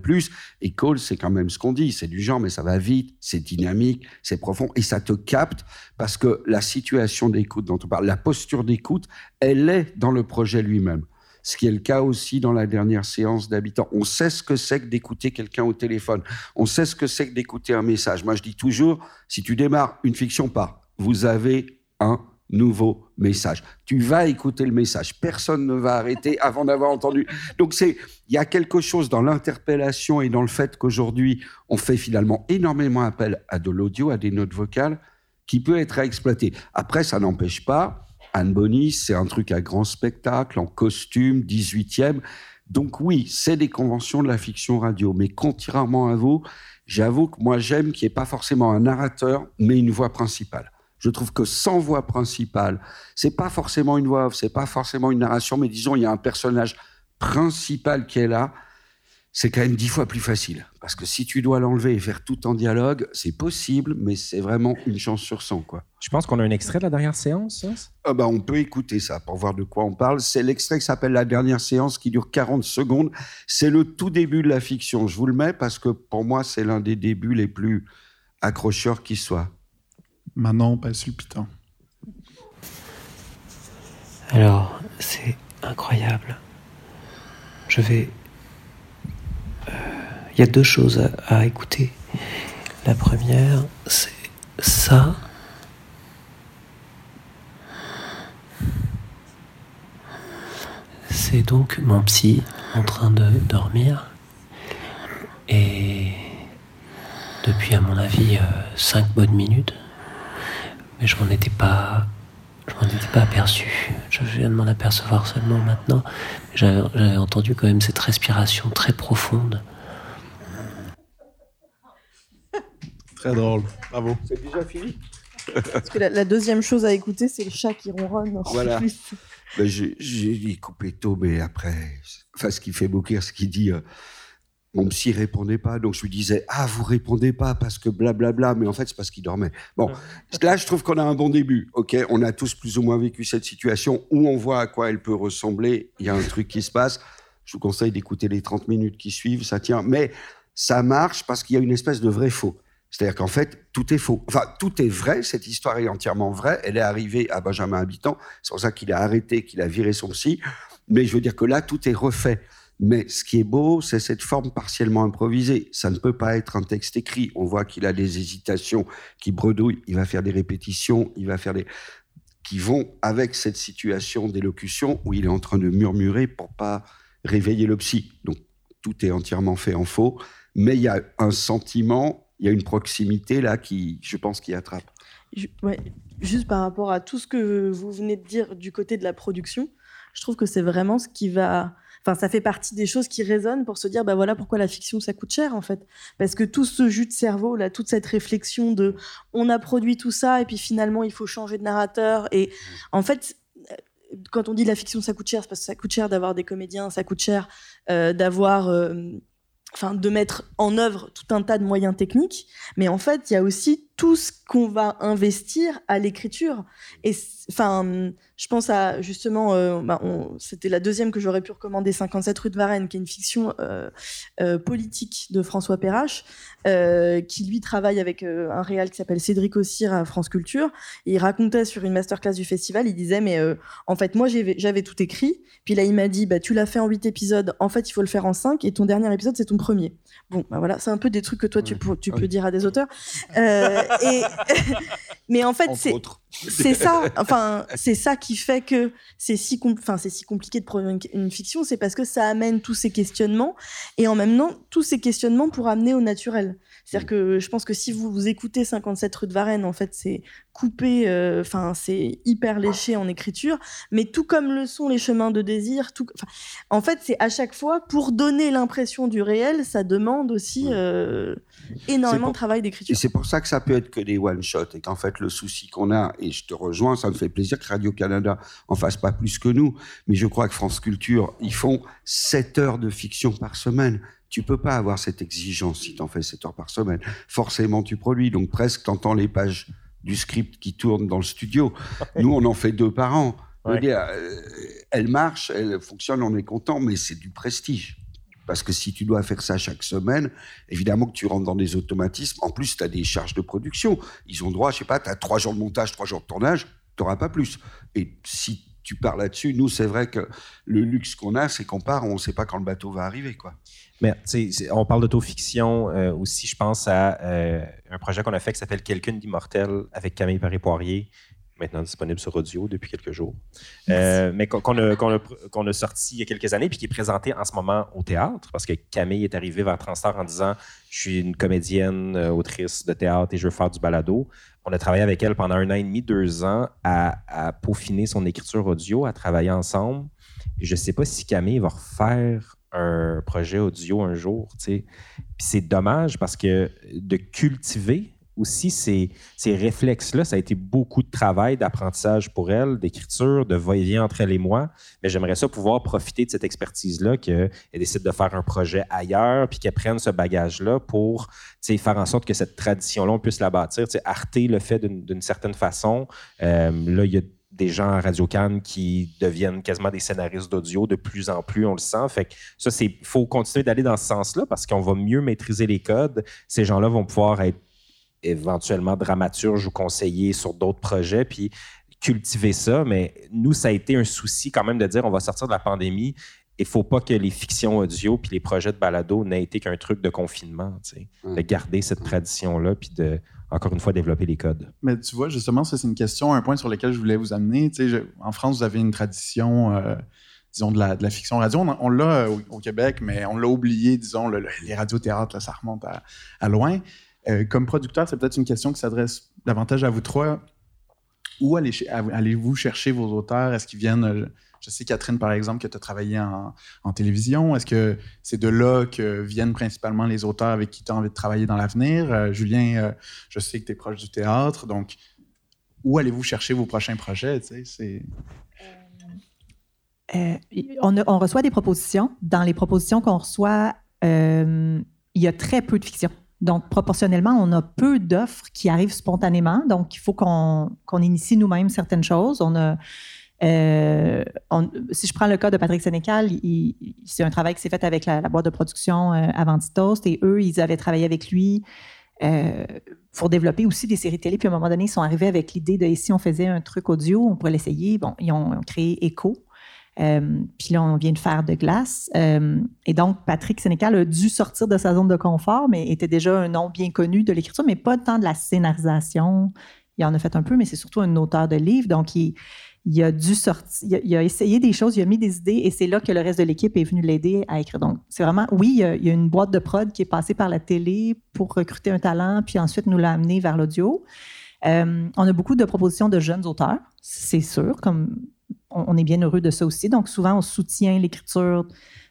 Et Calls, c'est quand même ce qu'on dit, c'est du genre, mais ça va vite, c'est dynamique, c'est profond, et ça te capte, parce que la situation d'écoute dont on parle, la posture d'écoute, elle est dans le projet lui-même ce qui est le cas aussi dans la dernière séance d'habitants. On sait ce que c'est que d'écouter quelqu'un au téléphone. On sait ce que c'est que d'écouter un message. Moi, je dis toujours, si tu démarres une fiction par vous avez un nouveau message. Tu vas écouter le message. Personne ne va arrêter avant d'avoir entendu. Donc c'est, il y a quelque chose dans l'interpellation et dans le fait qu'aujourd'hui on fait finalement énormément appel à de l'audio, à des notes vocales, qui peut être à exploiter. Après, ça n'empêche pas Anne Bonny, c'est un truc à grand spectacle, en costume, 18e. Donc oui, c'est des conventions de la fiction radio. Mais contrairement à vous, j'avoue que moi j'aime qu'il n'y ait pas forcément un narrateur, mais une voix principale. Je trouve que sans voix principale, c'est pas forcément une voix off, c'est pas forcément une narration, mais disons il y a un personnage principal qui est là c'est quand même dix fois plus facile. Parce que si tu dois l'enlever et faire tout en dialogue, c'est possible, mais c'est vraiment une chance sur 100. Quoi. Je pense qu'on a un extrait de la dernière séance. Ah bah, on peut écouter ça pour voir de quoi on parle. C'est l'extrait qui s'appelle La dernière séance qui dure 40 secondes. C'est le tout début de la fiction. Je vous le mets parce que pour moi, c'est l'un des débuts les plus accrocheurs qui soit. Manon passe le piton. Alors, c'est incroyable. Je vais il y a deux choses à, écouter. La première, c'est ça. C'est donc mon psy en train de dormir. Et depuis, à mon avis, euh, cinq bonnes minutes. Mais je m'en étais pas. Je m'en étais pas aperçu. Je viens de m'en apercevoir seulement maintenant. J'avais entendu quand même cette respiration très profonde. Très drôle. Bravo. C'est déjà fini Parce que la, deuxième chose à écouter, c'est le chat qui ronronne. Voilà. Ben, j'ai coupé tôt, mais après, enfin, ce qui fait beaucoup ce qu'il dit. Euh, mon psy répondait pas, donc je lui disais ah vous répondez pas parce que blablabla, mais en fait c'est parce qu'il dormait. Bon, [laughs] là je trouve qu'on a un bon début. Ok, on a tous plus ou moins vécu cette situation où on voit à quoi elle peut ressembler. Il y a un truc qui se passe. Je vous conseille d'écouter les 30 minutes qui suivent, ça tient. Mais ça marche parce qu'il y a une espèce de vrai faux. C'est-à-dire qu'en fait, tout est faux. Enfin, tout est vrai, cette histoire est entièrement vraie. Elle est arrivée à Benjamin Habitant, c'est pour ça qu'il a arrêté, qu'il a viré son psy. Mais je veux dire que là, tout est refait. Mais ce qui est beau, c'est cette forme partiellement improvisée. Ça ne peut pas être un texte écrit. On voit qu'il a des hésitations, qu'il bredouille, il va faire des répétitions, il va faire des qui vont avec cette situation d'élocution où il est en train de murmurer pour pas réveiller le psy. Donc tout est entièrement fait en faux, mais il y a un sentiment il y a une proximité là qui, je pense, qui attrape. Ouais, juste par rapport à tout ce que vous venez de dire du côté de la production, je trouve que c'est vraiment ce qui va. Enfin, ça fait partie des choses qui résonnent pour se dire, bah voilà pourquoi la fiction ça coûte cher en fait, parce que tout ce jus de cerveau là, toute cette réflexion de, on a produit tout ça et puis finalement il faut changer de narrateur et en fait quand on dit la fiction ça coûte cher, c'est parce que ça coûte cher d'avoir des comédiens, ça coûte cher euh, d'avoir euh, enfin, de mettre en œuvre tout un tas de moyens techniques, mais en fait, il y a aussi tout ce qu'on va investir à l'écriture. Et enfin, je pense à justement, euh, bah, c'était la deuxième que j'aurais pu recommander, 57 rue de Varennes, qui est une fiction euh, euh, politique de François Perrache, qui lui travaille avec un réal qui s'appelle Cédric Ossir à France Culture. Et il racontait sur une masterclass du festival, il disait, mais en fait, moi, j'avais tout écrit. Puis là, il m'a dit, bah, tu l'as fait en 8 épisodes, en fait, il faut le faire en 5, et ton dernier épisode, c'est ton premier. Bon, bah voilà, c'est un peu des trucs que toi, tu, peux, tu peux dire à des auteurs. Et [laughs] mais en fait, c'est c'est ça. [laughs] Enfin, c'est ça qui fait que c'est si, enfin, c'est si compliqué de produire une, fiction, c'est parce que ça amène tous ces questionnements et en même temps tous ces questionnements pour amener au naturel. C'est-à-dire mm. que je pense que si vous, vous écoutez 57 rue de Varennes, en fait, c'est coupé, euh, enfin, c'est hyper léché en écriture, mais tout comme le sont les chemins de désir, tout, en fait, c'est à chaque fois pour donner l'impression du réel, ça demande aussi euh, énormément de travail d'écriture. Et c'est pour ça que ça peut être que des one-shots et qu'en fait, le souci qu'on a, et je te rejoins, ça me fait plaisir que Radio-Canada en fasse pas plus que nous, mais je crois que France Culture, ils font 7 heures de fiction par semaine tu peux pas avoir cette exigence si tu en fais 7 heures par semaine. Forcément, tu produis. Donc, presque, tu entends les pages du script qui tournent dans le studio. Nous, on en fait deux par an. Dire, euh, elle marche, elle fonctionne, on est content, mais c'est du prestige. Parce que si tu dois faire ça chaque semaine, évidemment que tu rentres dans des automatismes. En plus, tu as des charges de production. Ils ont droit, je sais pas, tu as trois jours de montage, trois jours de tournage, tu n'auras pas plus. Et si tu pars là-dessus, nous, c'est vrai que le luxe qu'on a, c'est qu'on part, on ne sait pas quand le bateau va arriver. quoi. Mais on parle d'autofiction euh, aussi. Je pense à euh, un projet qu'on a fait qui s'appelle Quelqu'un d'immortel avec Camille Paris-Poirier. maintenant disponible sur audio depuis quelques jours, euh, mais qu'on a, sorti il y a quelques années, puis qui est présenté en ce moment au théâtre, parce que Camille est arrivée vers Transtar en disant Je suis une comédienne, euh, autrice de théâtre et je veux faire du balado. On a travaillé avec elle pendant un an et demi, deux ans à, peaufiner son écriture audio, à travailler ensemble. Et je ne sais pas si Camille va refaire un projet audio un jour. C'est dommage parce que de cultiver aussi ces, réflexes-là, ça a été beaucoup de travail, d'apprentissage pour elle, d'écriture, de va-et-vient entre elle et moi. Mais j'aimerais ça pouvoir profiter de cette expertise-là, qu'elle décide de faire un projet ailleurs, puis qu'elle prenne ce bagage-là pour faire en sorte que cette tradition-là, on puisse la bâtir. Le fait d'une certaine façon. Euh, là, il y a des gens à Radio Cannes qui deviennent quasiment des scénaristes d'audio de plus en plus, on le sent. Fait que ça, c'est faut continuer d'aller dans ce sens-là parce qu'on va mieux maîtriser les codes. Ces gens-là vont pouvoir être éventuellement dramaturge ou conseiller sur d'autres projets, puis cultiver ça. Mais nous, ça a été un souci quand même de dire on va sortir de la pandémie. Il ne faut pas que les fictions audio puis les projets de balado n'aient été qu'un truc de confinement, de garder cette tradition-là puis de, encore une fois, développer les codes. Mais tu vois, justement, ça, c'est une question, un point sur lequel je voulais vous amener. en France, vous avez une tradition, euh, disons, de la, fiction radio. On, l'a euh, au, Québec, mais on l'a oublié, disons, les radiothéâtres, ça remonte à loin. Euh, comme producteur, c'est peut-être une question qui s'adresse davantage à vous trois. Où allez-vous chercher vos auteurs? Est-ce qu'ils viennent... Euh, je sais, Catherine, par exemple, que tu as travaillé en, télévision. Est-ce que c'est de là que viennent principalement les auteurs avec qui tu as envie de travailler dans l'avenir? Euh, Julien, je sais que tu es proche du théâtre. Donc, où allez-vous chercher vos prochains projets? on, on, reçoit des propositions. Dans les propositions qu'on reçoit, il y a très peu de fiction. Donc, proportionnellement, on a peu d'offres qui arrivent spontanément. Donc, il faut qu'on initie nous-mêmes certaines choses. On a, euh, si je prends le cas de Patrick Sénécal, c'est un travail qui s'est fait avec la, boîte de production euh, Toast et eux, ils avaient travaillé avec lui euh, pour développer aussi des séries télé. Puis à un moment donné, ils sont arrivés avec l'idée de si on faisait un truc audio, on pourrait l'essayer. Bon, ils ont créé Echo, euh, puis là, on vient de faire de glace. Et donc, Patrick Sénécal a dû sortir de sa zone de confort, mais était déjà un nom bien connu de l'écriture, mais pas tant de la scénarisation. Il en a fait un peu, mais c'est surtout un auteur de livres. Donc, il, a dû sortir, il a, essayé des choses, il a mis des idées, et c'est là que le reste de l'équipe est venu l'aider à écrire. Donc, c'est vraiment, oui, il y, a, une boîte de prod qui est passée par la télé pour recruter un talent, puis ensuite nous l'a amené vers l'audio. Euh, on a beaucoup de propositions de jeunes auteurs, c'est sûr, comme on, est bien heureux de ça aussi. Donc, souvent, on soutient l'écriture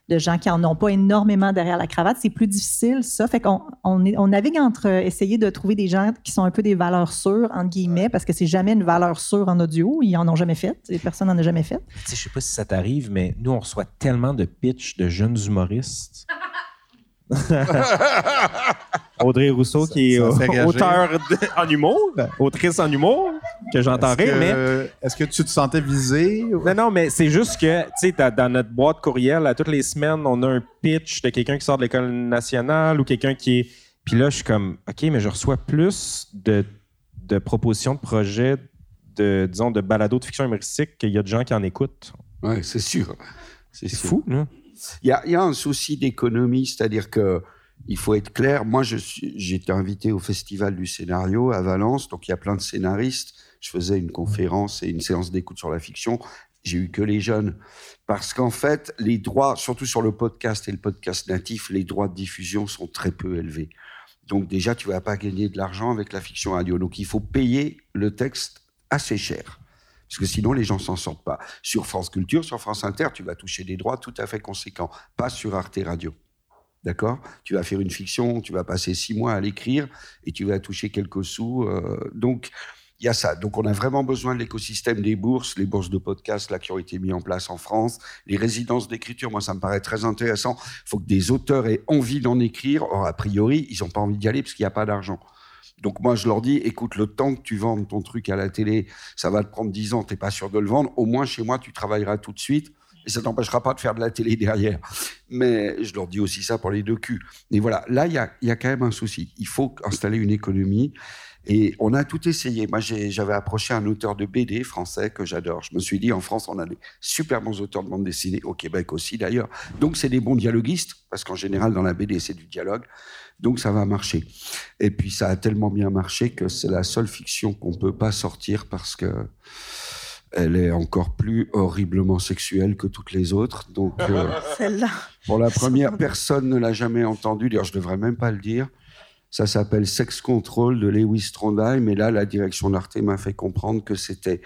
de gens qui n'en ont pas énormément derrière la cravate. C'est plus difficile, ça. Fait qu'on on, navigue entre essayer de trouver des gens qui sont un peu des valeurs sûres, entre guillemets, parce que c'est jamais une valeur sûre en audio. Ils en ont jamais fait. Personne n'en a jamais fait. Je ne sais pas si ça t'arrive, mais nous, on reçoit tellement de pitch de jeunes humoristes. [laughs] Audrey Rousseau, qui est auteur en humour, autrice en humour, que j'entendrai, mais. Est-ce que tu te sentais visé? Non, non, mais c'est juste que, tu sais, dans notre boîte courriel, à toutes les semaines, on a un pitch de quelqu'un qui sort de l'École nationale ou quelqu'un qui est. Puis là, je suis comme, OK, mais je reçois plus de, de propositions de projets, de, disons, de balado de fiction humoristique qu'il y a de gens qui en écoutent. Oui, c'est sûr. C'est fou, là. Il y a, un souci d'économie, c'est-à-dire que il faut être clair. Moi, j'ai été invité au Festival du scénario à Valence, donc il y a plein de scénaristes. Je faisais une conférence et une séance d'écoute sur la fiction. J'ai eu que les jeunes. Parce qu'en fait, les droits, surtout sur le podcast et le podcast natif, les droits de diffusion sont très peu élevés. Donc déjà, tu vas pas gagner de l'argent avec la fiction radio. Donc il faut payer le texte assez cher. Parce que sinon, les gens s'en sortent pas. Sur France Culture, sur France Inter, tu vas toucher des droits tout à fait conséquents. Pas sur Arte Radio. D'accord? Tu vas faire une fiction, tu vas passer six mois à l'écrire et tu vas toucher quelques sous. Euh, donc, il y a ça. Donc, on a vraiment besoin de l'écosystème des bourses, les bourses de podcast là, qui ont été mises en place en France, les résidences d'écriture. Moi, ça me paraît très intéressant. Il faut que des auteurs aient envie d'en écrire. Or, a priori, ils n'ont pas envie d'y aller parce qu'il n'y a pas d'argent. Donc moi, je leur dis, écoute, le temps que tu vendes ton truc à la télé, ça va te prendre 10 ans, tu n'es pas sûr de le vendre. Au moins, chez moi, tu travailleras tout de suite et ça t'empêchera pas de faire de la télé [laughs] derrière. Mais je leur dis aussi ça pour les deux culs. Et voilà, là, il y a, y a, quand même un souci. Il faut installer une économie. Et on a tout essayé. Moi, j'avais approché un auteur de BD français que j'adore. Je me suis dit, en France, on a des super bons auteurs de bande dessinée, au Québec aussi d'ailleurs. Donc, c'est des bons dialoguistes, parce qu'en général, dans la BD, c'est du dialogue. Donc, ça va marcher. Et puis, ça a tellement bien marché que c'est la seule fiction qu'on peut pas sortir parce que elle est encore plus horriblement sexuelle que toutes les autres. Donc, euh, [laughs] Celle-là. pour la première, personne ne l'a jamais entendu. D'ailleurs, je devrais même pas le dire. Ça s'appelle Sex Control de Lewis Trondheim. Et là, la direction d'Arte m'a fait comprendre que c'était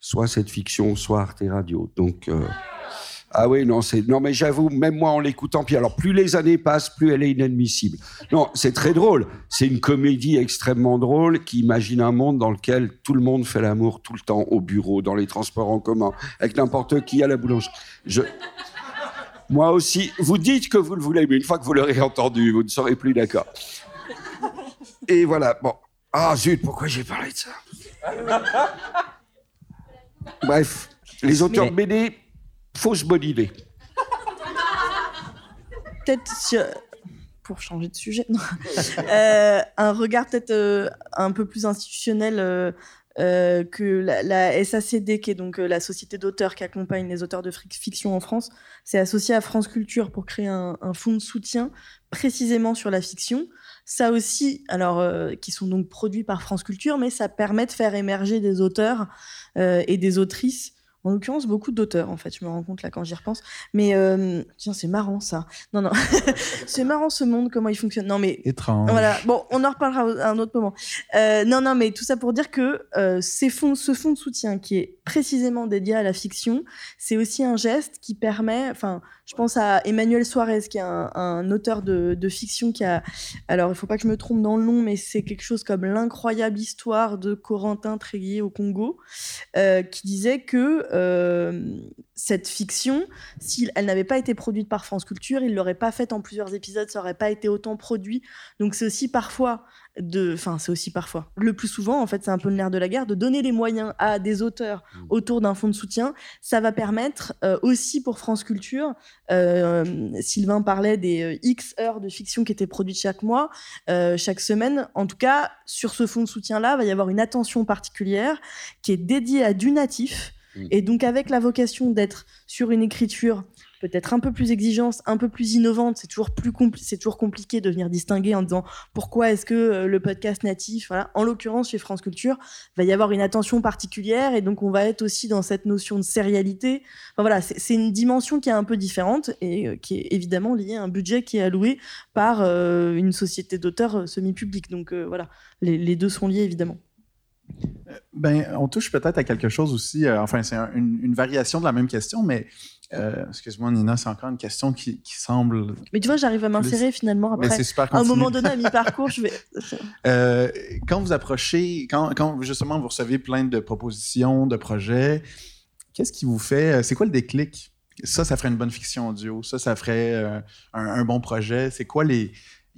soit cette fiction, soit Arte Radio. Donc, euh, ah oui, non, c'est non, mais j'avoue, même moi en l'écoutant, puis alors plus les années passent, plus elle est inadmissible. Non, c'est très drôle. C'est une comédie extrêmement drôle qui imagine un monde dans lequel tout le monde fait l'amour tout le temps au bureau, dans les transports en commun, avec n'importe qui à la boulangerie. Je... Moi aussi, vous dites que vous le voulez, mais une fois que vous l'aurez entendu, vous ne serez plus d'accord. Et voilà, bon. Ah zut, pourquoi j'ai parlé de ça? Bref, les auteurs BD, fausse bonne idée. peut-être sur- pour changer de sujet. [laughs] Euh, un regard peut-être euh, un peu plus institutionnel euh, euh, que la, SACD, qui est donc euh, la société d'auteurs qui accompagne les auteurs de fiction en France, c'est associé à France Culture pour créer un, un fonds de soutien précisément sur la fiction. Ça aussi, alors euh, qui sont donc produits par France Culture, mais ça permet de faire émerger des auteurs euh, et des autrices. En l'occurrence, beaucoup d'auteurs, en fait, je me rends compte là quand j'y repense. Mais euh, tiens, c'est marrant ça. Non, non, [laughs] c'est marrant ce monde, comment il fonctionne. Non, mais Étrange. voilà, bon, on en reparlera à un autre moment. Euh, non, non, mais tout ça pour dire que euh, ces fonds, ce fonds de soutien qui est précisément dédié à la fiction, c'est aussi un geste qui permet, enfin, je pense à Emmanuel Suarez, qui est un, auteur de, de fiction qui a, alors il faut pas que je me trompe dans le nom, mais c'est quelque chose comme l'incroyable histoire de Corentin Tréguier au Congo, euh, qui disait que euh, cette fiction, si elle n'avait pas été produite par France Culture, il l'aurait pas faite en plusieurs épisodes, ça aurait pas été autant produit. Donc c'est aussi parfois de, enfin c'est aussi parfois, le plus souvent en fait c'est un peu le nerf de la guerre, de donner les moyens à des auteurs autour d'un fonds de soutien. Ça va permettre euh, aussi pour France Culture, euh, Sylvain parlait des euh, X heures de fiction qui étaient produites chaque mois, euh, chaque semaine. En tout cas, sur ce fonds de soutien-là, va y avoir une attention particulière qui est dédiée à du natif. Mm. Et donc avec la vocation d'être sur une écriture peut-être un peu plus exigeante, un peu plus innovante, c'est toujours plus compliqué de venir distinguer en disant pourquoi est-ce que euh, le podcast natif. En l'occurrence chez France Culture, va y avoir une attention particulière et donc on va être aussi dans cette notion de sérialité. Voilà, c'est une dimension qui est un peu différente et euh, qui est évidemment liée à un budget qui est alloué par euh, une société d'auteurs semi-publique. Donc voilà, les, deux sont liés évidemment. Ben, on touche peut-être à quelque chose aussi. enfin, c'est un- une, une variation de la même question, mais euh, excuse-moi, Nina, c'est encore une question qui, qui semble. Mais tu vois, j'arrive à m'insérer finalement après. c'est super À un moment donné, à mi-parcours, je vais. [laughs] Euh, quand vous approchez, quand, quand justement vous recevez plein de propositions, de projets, qu'est-ce qui vous fait, euh, c'est quoi le déclic? Ça, ça ferait une bonne fiction audio. Ça, ça ferait euh, un, un bon projet. C'est quoi les.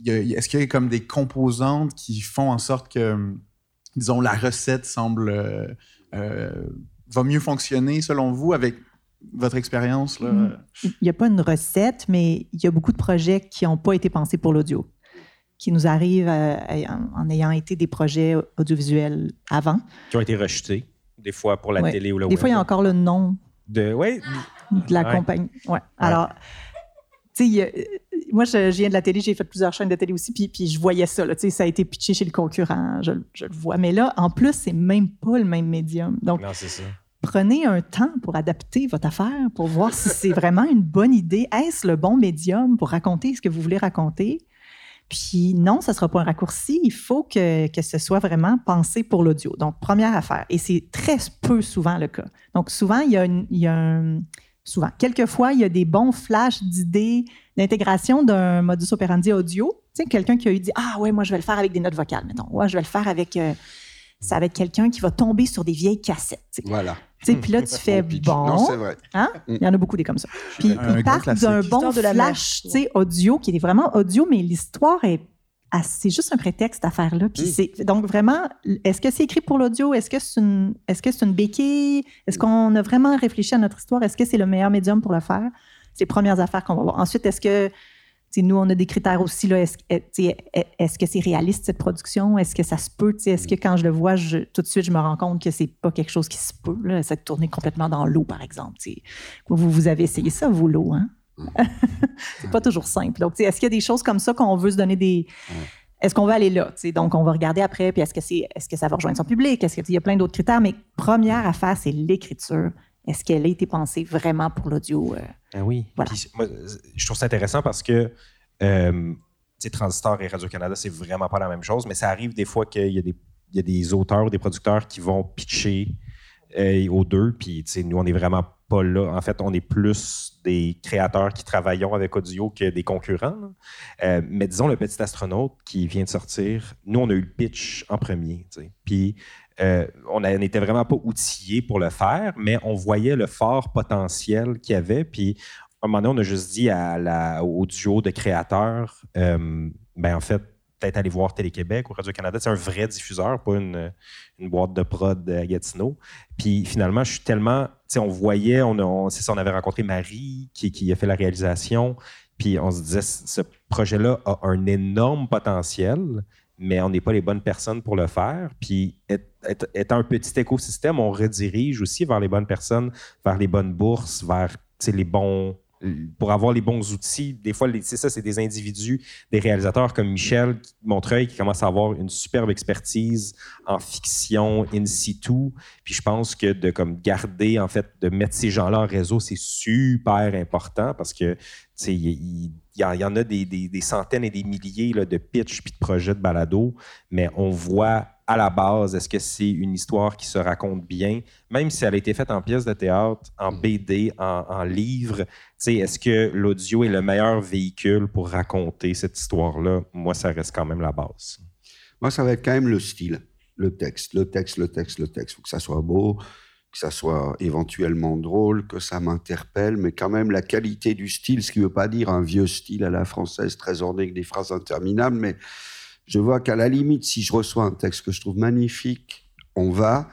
Est-ce qu'il y a comme des composantes qui font en sorte que, disons, la recette semble. va mieux fonctionner selon vous avec votre expérience? là? Mhm. Il n'y a pas une recette, mais il y a beaucoup de projets qui n'ont pas été pensés pour l'audio, qui nous arrivent euh, en- en ayant été des projets audiovisuels avant. Qui ont été rejetés, des fois pour la Ouais. télé ou le Des web. fois, il y a encore le nom De, ouais, de la Ouais. compagnie. Ouais. Alors, tu sais, euh, moi, je, je viens de la télé, j'ai fait plusieurs chaînes de télé aussi, puis, puis je voyais ça. Là, tu sais, ça a été pitché chez le concurrent, je, je le vois. Mais là, en plus, c'est même pas le même médium. Donc, non, c'est ça. Prenez un temps pour adapter votre affaire, pour voir si c'est vraiment une bonne idée. Est-ce le bon médium pour raconter ce que vous voulez raconter? Puis non, ça ne sera pas un raccourci. Il faut que, que ce soit vraiment pensé pour l'audio. Donc, première affaire. Et c'est très peu souvent le cas. Donc, souvent, il y a, un... Souvent, quelquefois, il y a des bons flashs d'idées d'intégration d'un modus operandi audio. Tu sais, quelqu'un qui a eu dit Ah ouais, moi, je vais le faire avec des notes vocales, mettons. Ouais, je vais le faire avec... ça va être quelqu'un qui va tomber sur des vieilles cassettes. Voilà. Puis là, tu fais Bon. Non, c'est vrai. Hein? Il y en a beaucoup des comme ça. Puis ils partent d'un bon de la flash audio qui est vraiment audio, mais l'histoire est. ah, c'est juste un prétexte à faire là. Puis Mm. c'est donc vraiment, est-ce que c'est écrit pour l'audio? Est-ce que c'est une, est-ce que c'est une béquille? Est-ce qu'on a vraiment réfléchi à notre histoire? Est-ce que c'est le meilleur médium pour le faire? C'est les premières affaires qu'on va voir. Ensuite, est-ce que nous, on a des critères aussi. Là, est-ce, est-ce que c'est réaliste cette production? Est-ce que ça se peut? Est-ce que quand je le vois, je, tout de suite, je me rends compte que c'est pas quelque chose qui se peut? Là, cette tournée complètement dans l'eau, par exemple. Vous, vous avez essayé ça, vous, l'eau, hein? [laughs] c'est pas toujours simple. Donc, est-ce qu'il y a des choses comme ça qu'on veut se donner des. Est-ce qu'on va aller là? Donc, on va regarder après, puis est-ce que, c'est, est-ce que ça va rejoindre son public? Est-ce qu'il y a plein d'autres critères? Mais première affaire, c'est l'écriture. Est-ce qu'elle a été pensée vraiment pour l'audio? Euh? Ah oui. je trouve ça intéressant parce que euh, Transistor et Radio-Canada, c'est vraiment pas la même chose, mais ça arrive des fois qu'il y a des, il y a des auteurs ou des producteurs qui vont pitcher euh, aux deux, puis nous, on n'est vraiment pas là. En fait, on est plus des créateurs qui travaillons avec audio que des concurrents. Euh, mais disons, le petit astronaute qui vient de sortir, nous, on a eu le pitch en premier. Puis euh, on n'était vraiment pas outillés pour le faire, mais on voyait le fort potentiel qu'il y avait. Puis à un moment donné, on a juste dit à au duo de créateurs, euh, ben en fait, peut-être aller voir Télé-Québec ou Radio-Canada. C'est un vrai diffuseur, pas une, boîte de prod à Gatineau. Puis finalement, je suis tellement. On voyait, on, c'est ça, on avait rencontré Marie qui, qui, a fait la réalisation. Puis on se disait, ce projet-là a un énorme potentiel, mais on n'est pas les bonnes personnes pour le faire. Puis, étant un petit écosystème, on redirige aussi vers les bonnes personnes, vers les bonnes bourses, vers les bons pour avoir les bons outils. Des fois, c'est ça, c'est des individus, des réalisateurs comme Michel Montreuil qui commencent à avoir une superbe expertise en fiction in situ. Puis je pense que de comme garder, en fait, de mettre ces gens-là en réseau, c'est super important parce que il y, en a des, centaines et des milliers de pitch puis de projets de balado, mais on voit à la base, est-ce que c'est une histoire qui se raconte bien, même si elle a été faite en pièce de théâtre, en BD, en, en livre, est-ce que l'audio est le meilleur véhicule pour raconter cette histoire-là? Moi, ça reste quand même la base. Moi, ça va être quand même le style, le texte, le texte, le texte, le texte. Il faut que ça soit beau, que ça soit éventuellement drôle, que ça m'interpelle, mais quand même la qualité du style, ce qui ne veut pas dire un vieux style à la française très orné avec des phrases interminables, mais je vois qu'à la limite, si je reçois un texte que je trouve magnifique, on va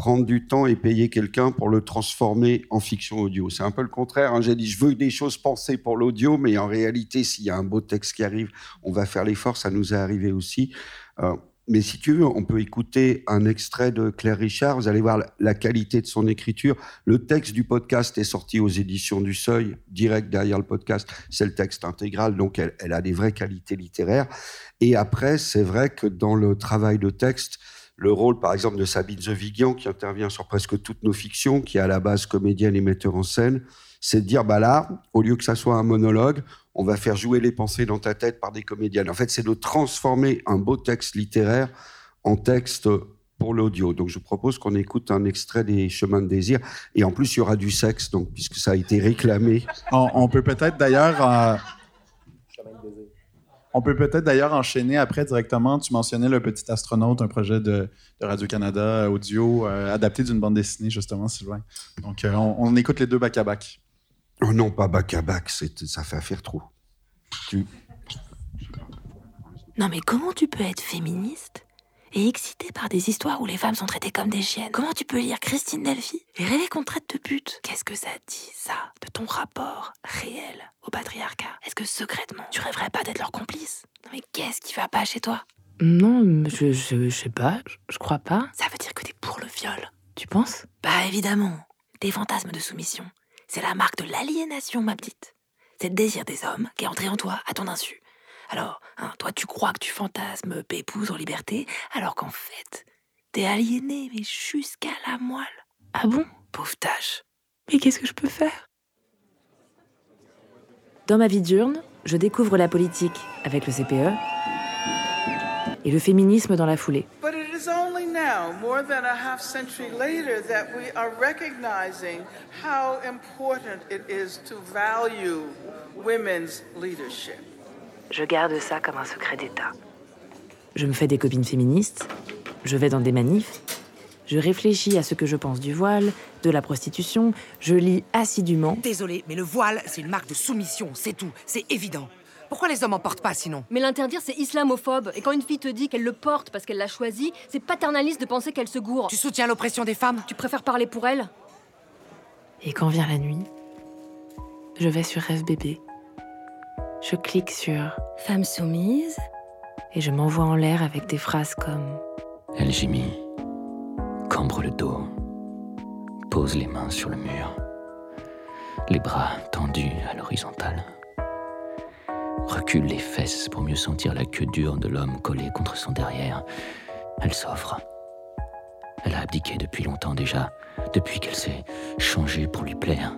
prendre du temps et payer quelqu'un pour le transformer en fiction audio. C'est un peu le contraire. Hein. J'ai dit, je veux des choses pensées pour l'audio, mais en réalité, s'il y a un beau texte qui arrive, on va faire l'effort. Ça nous est arrivé aussi. Euh, mais si tu veux, on peut écouter un extrait de Claire Richard. Vous allez voir la qualité de son écriture. Le texte du podcast est sorti aux éditions du Seuil, direct derrière le podcast. C'est le texte intégral, donc elle, a des vraies qualités littéraires. Et après, c'est vrai que dans le travail de texte, le rôle, par exemple, de Sabine Zevigian, qui intervient sur presque toutes nos fictions, qui est à la base comédienne et metteur en scène, c'est de dire, bah là, au lieu que ça soit un monologue, on va faire jouer les pensées dans ta tête par des comédiennes. En fait, c'est de transformer un beau texte littéraire en texte pour l'audio. Donc, je propose qu'on écoute un extrait des Chemins de désir. Et en plus, il y aura du sexe, donc, puisque ça a été réclamé. On, peut peut-être d'ailleurs. Euh, on peut peut-être d'ailleurs enchaîner après directement. Tu mentionnais Le Petit Astronaute, un projet de, Radio-Canada audio euh, adapté d'une bande dessinée, justement, Sylvain. Donc, euh, on, écoute les deux bac à bac. Oh non, pas bac à bac, ça fait affaire trop. Non, mais comment tu peux être féministe et excité par des histoires où les femmes sont traitées comme des chiennes? Comment tu peux lire Christine Delphi et rêver qu'on traite de pute? Qu'est-ce que ça dit, ça, de ton rapport réel au patriarcat? Est-ce que secrètement, tu rêverais pas d'être leur complice? Non, mais qu'est-ce qui va pas chez toi? Non, je, je, sais pas, je, je crois pas. Ça veut dire que t'es pour le viol. Tu penses? Bah évidemment. Des fantasmes de soumission. C'est la marque de l'aliénation, ma petite. C'est le désir des hommes qui est entré en toi à ton insu. Alors, hein, toi, tu crois que tu fantasmes Pépouze en liberté, alors qu'en fait, t'es aliéné, mais jusqu'à la moelle. Ah bon? Pauvre tâche. Mais qu'est-ce que je peux faire? Dans ma vie diurne, je découvre la politique avec le CPE et le féminisme dans la foulée. Now, more than a half century later, that we are recognizing how important it is to value women's leadership. Je garde ça comme un secret d'État. Je me fais des copines féministes, je vais dans des manifs, je réfléchis à ce que je pense du voile, de la prostitution, je lis assidûment. Désolé, mais le voile, c'est une marque de soumission, c'est tout, c'est évident. Pourquoi les hommes en portent pas sinon? Mais l'interdire, c'est islamophobe. Et quand une fille te dit qu'elle le porte parce qu'elle l'a choisi, c'est paternaliste de penser qu'elle se gourre. Tu soutiens l'oppression des femmes? Tu préfères parler pour elle? Et quand vient la nuit, je vais sur FBB Je clique sur Femme soumise. et je m'envoie en l'air avec des phrases comme Elle gémit, cambre le dos, pose les mains sur le mur, les bras tendus à l'horizontale, recule les fesses pour mieux sentir la queue dure de l'homme collée contre son derrière. Elle s'offre. Elle a abdiqué depuis longtemps déjà, depuis qu'elle s'est changée pour lui plaire,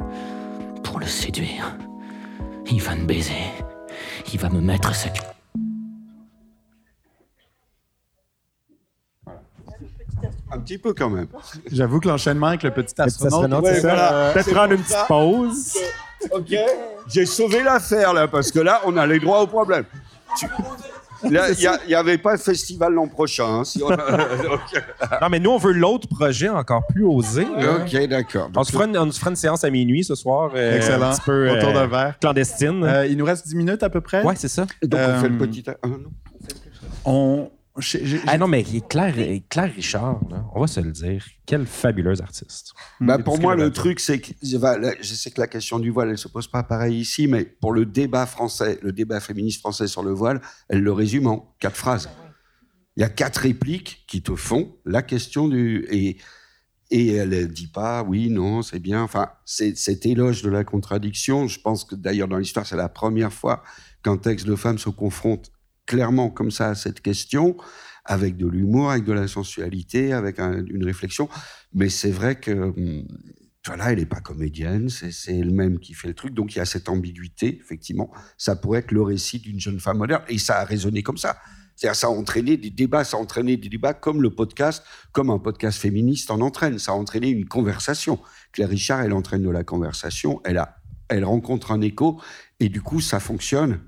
pour le séduire. Il va me baiser. Il va me mettre sa queue. Un petit peu quand même. J'avoue que l'enchaînement avec le petit astronaute. astronaute, Ouais, c'est ça. voilà. Peut-être prendre une ça. petite pause. Ok. J'ai sauvé l'affaire là, parce que là, on a les droits au problème. Tu- Là, il n'y avait pas de festival l'an prochain. hein, si on a- [laughs] Ok. Non, mais nous, on veut l'autre projet encore plus osé. Ok, d'accord. On se, fera une, on se fera une séance à minuit ce soir. euh, Excellent. Un petit peu Autour euh, d'un verre. clandestine. Euh, il nous reste 10 minutes à peu près. ouais, c'est ça. Donc on fait le Euh, petit. ah, non? On. J'ai- j'ai- Ah non, mais Claire, Claire Richard, là, on va se le dire, quelle fabuleuse artiste. Bah, Mm. pour moi, le truc, c'est que je sais que la question du voile, elle se pose pas pareil ici, mais pour le débat français, le débat féministe français sur le voile, elle le résume en quatre phrases. Il y a quatre répliques qui te font la question du et et elle dit pas oui, non, c'est bien. Enfin, c'est cet éloge de la contradiction. Je pense que d'ailleurs dans l'histoire, c'est la première fois qu'un texte de femme se confronte clairement comme ça à cette question, avec de l'humour, avec de la sensualité, avec un- une réflexion. Mais c'est vrai que hum, voilà, elle n'est pas comédienne, c'est c'est elle-même qui fait le truc. Donc il y a cette ambiguïté, effectivement. Ça pourrait être le récit d'une jeune femme moderne. Et ça a résonné comme ça. C'est-à-dire, ça a entraîné des débats, ça a entraîné des débats comme le podcast, comme un podcast féministe en entraîne. Ça a entraîné une conversation. Claire Richard, elle entraîne de la conversation, elle, a, elle rencontre un écho, et du coup, ça fonctionne.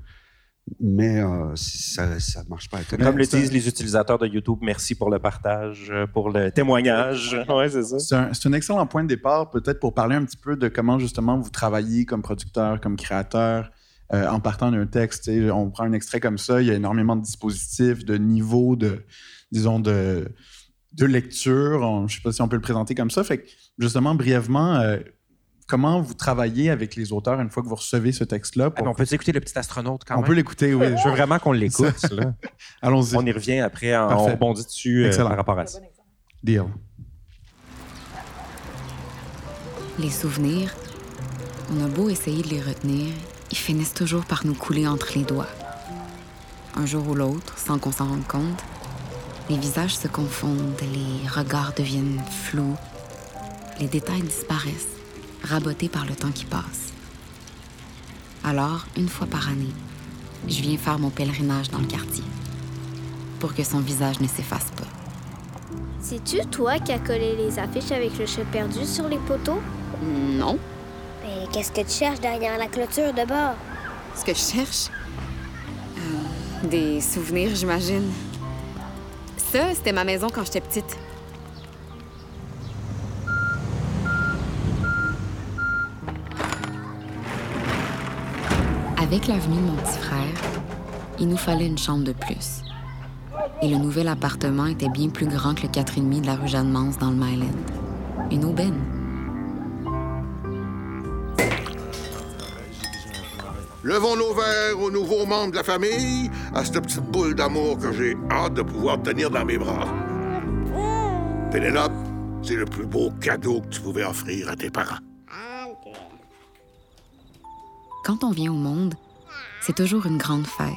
Mais euh, ça ne marche pas. Comme le disent les utilisateurs de YouTube, merci pour le partage, pour le témoignage. [laughs] Ouais, c'est ça. C'est un, c'est un excellent point de départ, peut-être pour parler un petit peu de comment justement vous travaillez comme producteur, comme créateur, euh, en partant d'un texte. On prend un extrait comme ça, il y a énormément de dispositifs, de niveaux de, disons, de, de lecture. On- je ne sais pas si on peut le présenter comme ça. Fait que, justement, brièvement, euh, comment vous travaillez avec les auteurs une fois que vous recevez ce texte-là? Ah, pour- on peut écouter le petit astronaute quand on même. peut l'écouter, oui. Je veux vraiment qu'on l'écoute. [laughs] Allons-y. On y revient après, on rebondit dessus euh, Excellent. par rapport à ça. Deal. Les souvenirs, on a beau essayer de les retenir, ils finissent toujours par nous couler entre les doigts. Un jour ou l'autre, sans qu'on s'en rende compte, les visages se confondent, les regards deviennent flous, les détails disparaissent, rabotés par le temps qui passe. Alors, une fois par année, je viens faire mon pèlerinage dans le quartier, pour que son visage ne s'efface pas. C'est-tu toi qui as collé les affiches avec le chat perdu sur les poteaux? Non. Mais qu'est-ce que tu cherches derrière la clôture de bord? Ce que je cherche? Euh, des souvenirs, j'imagine. Ça, c'était ma maison quand j'étais petite. Avec la venue de mon petit frère, il nous fallait une chambre de plus. Et le nouvel appartement était bien plus grand que le 4,5 de la rue Jeanne-Mance dans le Myland. Une aubaine. Levons nos verres aux nouveaux membres de la famille, à cette petite boule d'amour que j'ai hâte de pouvoir tenir dans mes bras. Pénélope, c'est le plus beau cadeau que tu pouvais offrir à tes parents. Quand on vient au monde, c'est toujours une grande fête.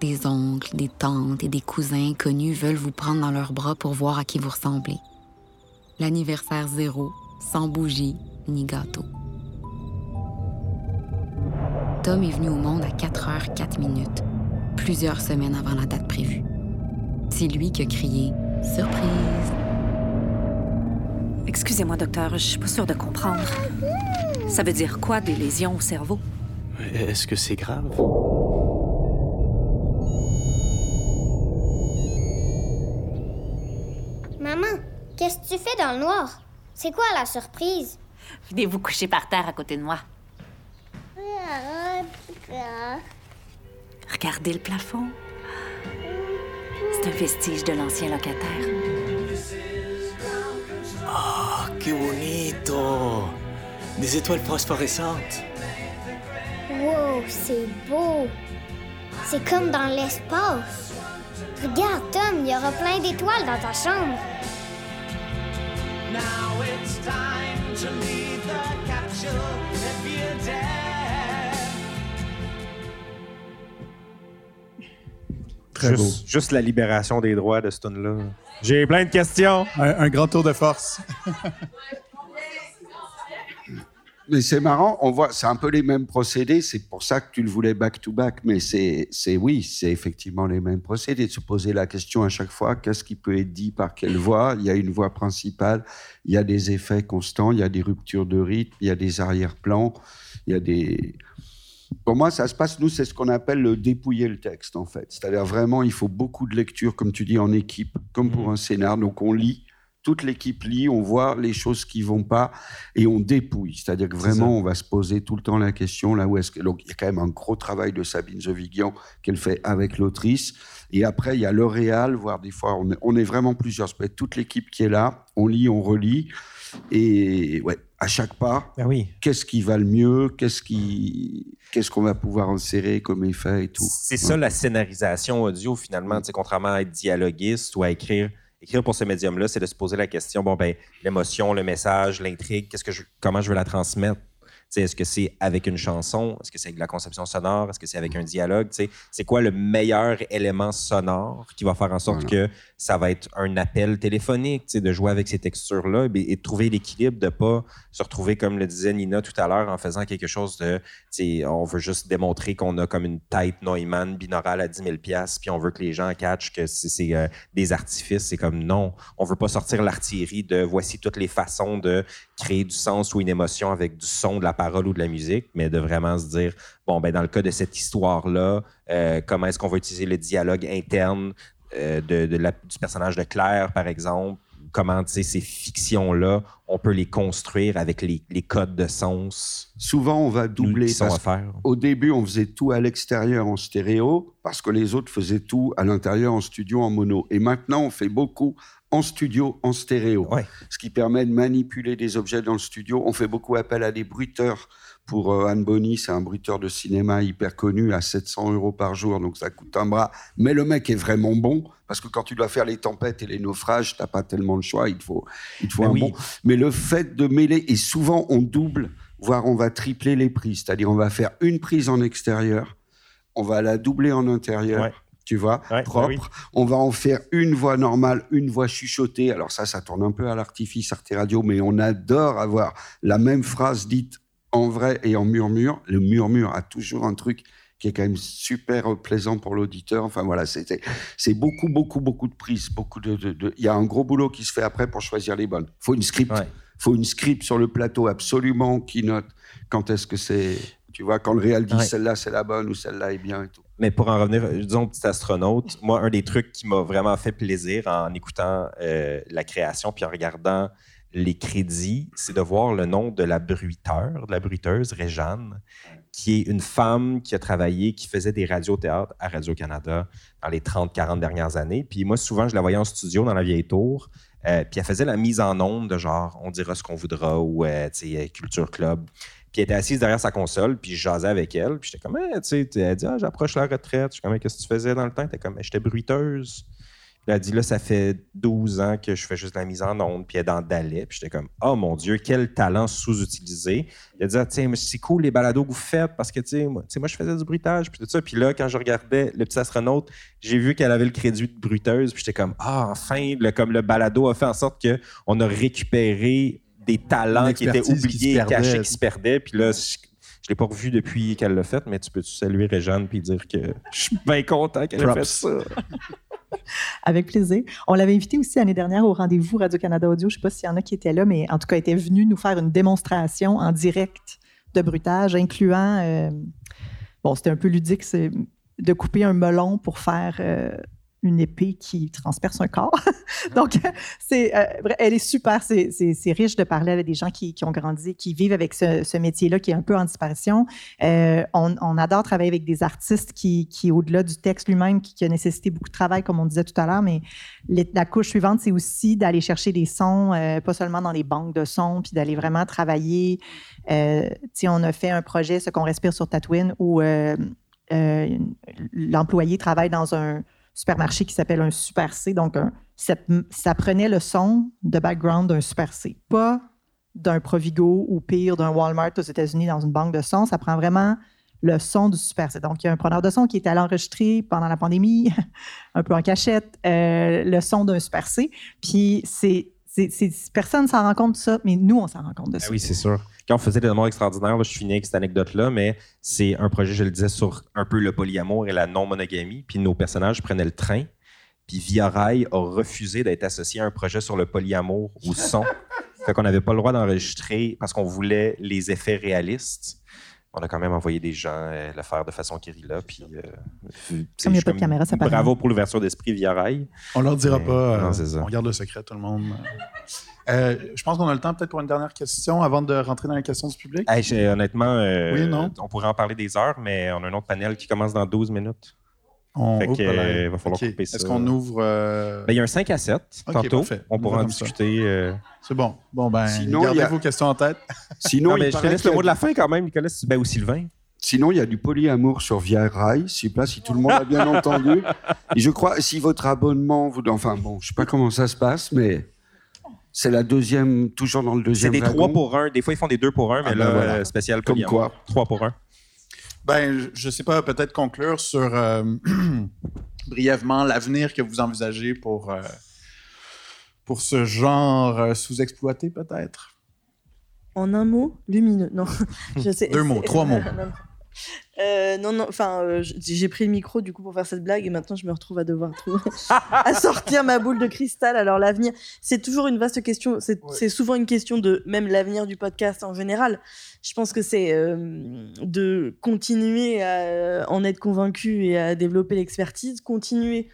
Des oncles, des tantes et des cousins connus veulent vous prendre dans leurs bras pour voir à qui vous ressemblez. L'anniversaire zéro, sans bougie ni gâteau. Tom est venu au monde à 4 heures 4 minutes, plusieurs semaines avant la date prévue. C'est lui qui a crié Surprise! Excusez-moi, docteur, je suis pas sûre de comprendre. Ça veut dire quoi, des lésions au cerveau? Est-ce que c'est grave? Maman, qu'est-ce que tu fais dans le noir? C'est quoi la surprise? Venez vous coucher par terre à côté de moi. Regardez le plafond. C'est un vestige de l'ancien locataire. Oh, que bonito Des étoiles phosphorescentes. Wow! C'est beau. C'est comme dans l'espace. Regarde, Tom, il y aura plein d'étoiles dans ta chambre. Now it's time to leave the capsule if you dare. Très juste, juste la libération des droits de ce tune-là. J'ai plein de questions. Un, un grand tour de force. [laughs] Mais c'est marrant, on voit, c'est un peu les mêmes procédés. C'est pour ça que tu le voulais back-to-back. Mais c'est, c'est oui, c'est effectivement les mêmes procédés. De se poser la question à chaque fois qu'est-ce qui peut être dit par quelle voix Il y a une voix principale, il y a des effets constants, il y a des ruptures de rythme, il y a des arrière-plans, il y a des. Pour moi, ça se passe, nous, c'est ce qu'on appelle le dépouiller le texte, en fait. C'est-à-dire vraiment, il faut beaucoup de lecture, comme tu dis, en équipe, comme pour un scénar. Donc, on lit, toute l'équipe lit, on voit les choses qui vont pas et on dépouille. C'est-à-dire que vraiment, on va se poser tout le temps la question, là où est-ce que. Donc, il y a quand même un gros travail de Sabine Zovigian qu'elle fait avec l'autrice. Et après, il y a le réal, voire des fois, on est, on est vraiment plusieurs. Ça peut être toute l'équipe qui est là, on lit, on relit. Et ouais, à chaque pas, qu'est-ce qui va le mieux? Qu'est-ce qui, qu'est-ce qu'on va pouvoir insérer comme effet et tout. C'est ça la scénarisation audio finalement, sais, contrairement à être dialoguiste ou à écrire. Écrire pour ce médium-là, c'est de se poser la question bon ben l'émotion, le message, l'intrigue, qu'est-ce que je, comment je veux la transmettre? Est-ce que c'est avec une chanson? Est-ce que c'est avec la conception sonore? Est-ce que c'est avec un dialogue? C'est quoi le meilleur élément sonore qui va faire en sorte que ça va être un appel téléphonique, de jouer avec ces textures-là et, et de trouver l'équilibre, de ne pas se retrouver, comme le disait Nina tout à l'heure, en faisant quelque chose de, on veut juste démontrer qu'on a comme une tête Neumann binaurale à 10 000 puis on veut que les gens catchent que c'est c'est, euh, des artifices. C'est comme non, on veut pas sortir l'artillerie de voici toutes les façons de créer du sens ou une émotion avec du son, de la parole ou de la musique, mais de vraiment se dire, bon, ben dans le cas de cette histoire-là, euh, comment est-ce qu'on va utiliser le dialogue interne euh, de, de la- du personnage de Claire, par exemple, comment ces fictions-là, on peut les construire avec les, les codes de sens. Souvent, on va doubler. sont à faire. Au début, on faisait tout à l'extérieur en stéréo, parce que les autres faisaient tout à l'intérieur en studio en mono. Et maintenant, on fait beaucoup en studio en stéréo, ce qui permet de manipuler des objets dans le studio. On fait beaucoup appel à des bruiteurs. Pour euh, Anne Bonny, c'est un bruiteur de cinéma hyper connu à 700 euros par jour, donc ça coûte un bras. Mais le mec est vraiment bon, parce que quand tu dois faire les tempêtes et les naufrages, t'as pas tellement le choix, il te faut, il te faut un oui. bon. Mais le fait de mêler, et souvent on double, voire on va tripler les prises, c'est-à-dire on va faire une prise en extérieur, on va la doubler en intérieur. Ouais. Tu vois, Ouais, propre. ouais, oui. On va en faire une voix normale, une voix chuchotée. Alors ça, ça tourne un peu à l'artifice Arte Radio, mais on adore avoir la même phrase dite en vrai et en murmure. Le murmure a toujours un truc qui est quand même super plaisant pour l'auditeur. Enfin voilà, c'est beaucoup, beaucoup, beaucoup de prises, beaucoup de, de- de- Il y a un gros boulot qui se fait après pour choisir les bonnes. Faut une script, faut une script sur le plateau absolument qui note quand est-ce que c'est, tu vois, quand le réal dit Ouais. celle-là c'est la bonne ou celle-là est bien et tout. Mais pour en revenir, disons, petit astronaute, moi, un des trucs qui m'a vraiment fait plaisir en écoutant euh, la création puis en regardant les crédits, c'est de voir le nom de la bruiteur, de la bruiteuse, Réjeanne, qui est une femme qui a travaillé, qui faisait des radiothéâtres à Radio-Canada dans les 30-40 dernières années. Puis moi, souvent, je la voyais en studio dans la vieille tour. euh, puis elle faisait la mise en onde de genre, on dira ce qu'on voudra ou, euh, Culture Club. Elle était assise derrière sa console, puis je jasais avec elle. Puis j'étais comme, Eh, tu sais, elle dit, ah, j'approche la retraite. Je suis comme, Eh, qu'est-ce que tu faisais dans le temps? T'es comme, Eh, j'étais bruiteuse. Elle a dit, là, ça fait 12 ans que je fais juste la mise en onde, puis elle est dans Dalet. Puis j'étais comme, oh mon Dieu, quel talent sous-utilisé. Il a dit, ah, tiens, c'est cool les balados que vous faites, parce que, tu sais, moi, tu sais, moi, je faisais du bruitage, puis tout ça. Puis là, quand je regardais le petit astronaute, j'ai vu qu'elle avait le crédit de bruiteuse, puis j'étais comme, ah, enfin, le, comme le balado a fait en sorte qu'on a récupéré des talents qui étaient qui oubliés, perdait. cachés, qui se perdaient. Puis là, je, je l'ai pas revu depuis qu'elle l'a fait, mais tu peux saluer Réjeanne puis dire que je suis bien content qu'elle ait fait ça? [laughs] Avec plaisir. On l'avait invité aussi l'année dernière au rendez-vous Radio-Canada Audio. Je ne sais pas s'il y en a qui étaient là, mais en tout cas, elle était venue nous faire une démonstration en direct de bruitage, incluant. euh, bon, c'était un peu ludique, c'est de couper un melon pour faire. euh, une épée qui transperce un corps. Donc, c'est, euh, elle est super. C'est, c'est- c'est riche de parler avec des gens qui, qui ont grandi, qui vivent avec ce, ce métier-là qui est un peu en disparition. Euh, on, on adore travailler avec des artistes qui, qui au-delà du texte lui-même, qui, qui a nécessité beaucoup de travail, comme on disait tout à l'heure, mais les- la couche suivante, c'est aussi d'aller chercher des sons, euh, pas seulement dans les banques de sons, puis d'aller vraiment travailler. On a fait un projet, ce qu'on respire sur Tatooine, où l'employé travaille dans un supermarché qui s'appelle un Super C. Donc, un- ça, ça prenait le son de background d'un Super C, pas d'un Provigo ou pire d'un Walmart aux États-Unis dans une banque de son. Ça prend vraiment le son du Super C. Donc, il y a un preneur de son qui est allé enregistrer pendant la pandémie, [laughs] un peu en cachette, euh, le son d'un Super C. Puis, c'est, personne ne s'en rend compte de ça, mais nous, on s'en rend compte de ça. Ah oui, c'est sûr. Quand on faisait des amours extraordinaires, là, je finis avec cette anecdote-là, mais c'est un projet, je le disais, sur un peu le polyamour et la non-monogamie. Puis nos personnages prenaient le train. Puis Via Rail a refusé d'être associé à un projet sur le polyamour au son. [laughs] fait qu'on n'avait pas le droit d'enregistrer parce qu'on voulait les effets réalistes. On a quand même envoyé des gens euh, le faire de façon guérilla. Puis, euh, c'est- Comme il n'y a je pas de suis caméra, ça paraît. Bravo pour l'ouverture d'esprit Via Rail. On leur dira Mais- pas. euh, non, c'est ça. on garde le secret, tout le monde. [laughs] Euh, je pense qu'on a le temps peut-être pour une dernière question avant de rentrer dans les questions du public. Hey, j'ai- honnêtement, euh, Oui, non? on pourrait en parler des heures, mais on a un autre panel qui commence dans 12 minutes. On- Fait que, euh, il va falloir couper ça. Est-ce qu'on ouvre. euh, Ben, il y a un 5 à 7 Ok, tantôt. parfait. On On pourra en discuter. euh. C'est bon. Bon, ben, Sinon, gardez il y a- vos questions en tête. [laughs] Sinon, Non, il mais je te laisse le mot de la fin quand même, Nicolas, ben, ou Sylvain. Sinon, il y a du polyamour sur Via Rail. Je sais pas si tout le monde a bien [laughs] entendu. Et je crois, si votre abonnement, vous, enfin bon, je sais pas comment ça se passe, mais c'est la deuxième, toujours dans le C'est deuxième. des wagon. 3 pour 1. Des fois, ils font des 2 pour 1, mais Ah, ben là, voilà. euh, spécial Comme polyamour. 3 pour 1. Ben, je- je sais pas, peut-être conclure sur euh, [clears throat] brièvement l'avenir que vous envisagez pour, euh, pour ce genre euh, sous-exploité, peut-être? En un mot, lumineux. Non, [laughs] je sais. Deux mots, c'est- trois mots. [laughs] non, non. Euh, non, non, enfin, euh, j'ai pris le micro du coup pour faire cette blague et maintenant je me retrouve à devoir trouver- [laughs] à sortir ma boule de cristal. Alors l'avenir, c'est toujours une vaste question. C'est souvent une question de même l'avenir du podcast en général. Je pense que c'est euh, de continuer à en être convaincu et à développer l'expertise, continuer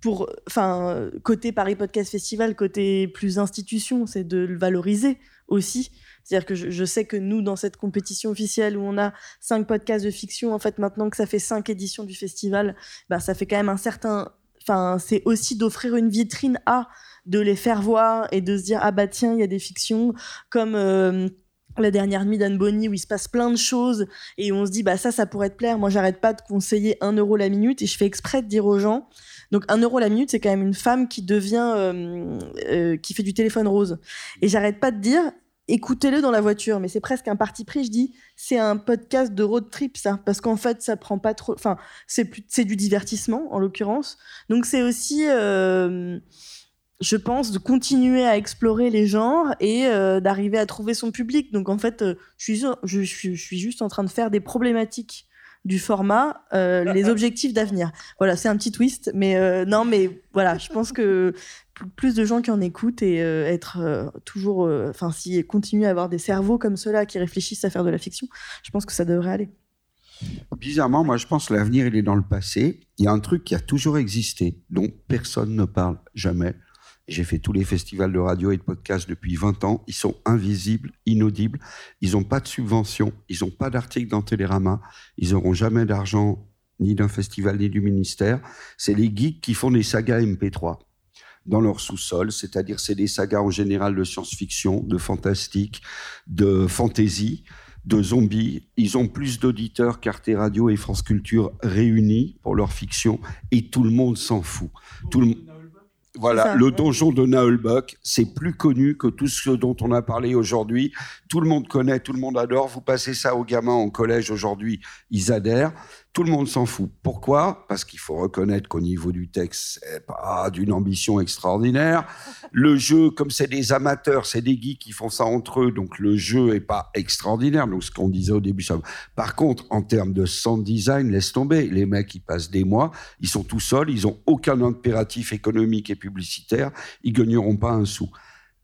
pour, enfin, côté Paris Podcast Festival, côté plus institution, c'est de le valoriser aussi. C'est-à-dire que je, sais que nous, dans cette compétition officielle où on a cinq podcasts de fiction, en fait, maintenant que ça fait cinq éditions du festival, bah, ça fait quand même un certain. Enfin, c'est aussi d'offrir une vitrine à, de les faire voir et de se dire ah bah tiens, il y a des fictions comme. euh, la dernière nuit d'Anne Bonny où il se passe plein de choses et on se dit bah ça ça pourrait te plaire moi j'arrête pas de conseiller un euro la minute et je fais exprès de dire aux gens donc un euro la minute c'est quand même une femme qui devient euh, euh, qui fait du téléphone rose et j'arrête pas de dire écoutez-le dans la voiture mais c'est presque un parti pris je dis c'est un podcast de road trip ça parce qu'en fait ça prend pas trop enfin c'est plus c'est du divertissement en l'occurrence donc c'est aussi euh, je pense, de continuer à explorer les genres et euh, d'arriver à trouver son public. Donc en fait, euh, je, suis, je, suis, je suis juste en train de faire des problématiques du format, les [laughs] objectifs d'avenir. Voilà, c'est un petit twist, mais non, mais voilà, je pense que plus de gens qui en écoutent et euh, être euh, toujours, euh, enfin, continuer à avoir des cerveaux comme ceux-là qui réfléchissent à faire de la fiction, je pense que ça devrait aller. Bizarrement, moi, je pense que l'avenir, il est dans le passé. Il y a un truc qui a toujours existé, dont personne ne parle jamais. J'ai fait tous les festivals de radio et de podcast depuis 20 ans. Ils sont invisibles, inaudibles. Ils n'ont pas de subvention. Ils n'ont pas d'article dans Télérama. Ils n'auront jamais d'argent ni d'un festival ni du ministère. C'est les geeks qui font des sagas MP3 dans leur sous-sol, c'est-à-dire c'est des sagas en général de science-fiction, de fantastique, de fantasy, de zombies. Ils ont plus d'auditeurs qu'Arte Radio et France Culture réunis pour leur fiction et tout le monde s'en fout. Tout le voilà, le donjon de Naulbuck, c'est plus connu que tout ce dont on a parlé aujourd'hui. Tout le monde connaît, tout le monde adore. Vous passez ça aux gamins en collège aujourd'hui, ils adhèrent. Tout le monde s'en fout. Pourquoi? Parce qu'il faut reconnaître qu'au niveau du texte, c'est pas d'une ambition extraordinaire. Le jeu, comme c'est des amateurs, c'est des geeks qui font ça entre eux, donc le jeu est pas extraordinaire. Donc ce qu'on disait au début, ça. Par contre, en termes de sound design, laisse tomber. Les mecs, ils passent des mois, ils sont tout seuls, ils ont aucun impératif économique et publicitaire, ils gagneront pas un sou.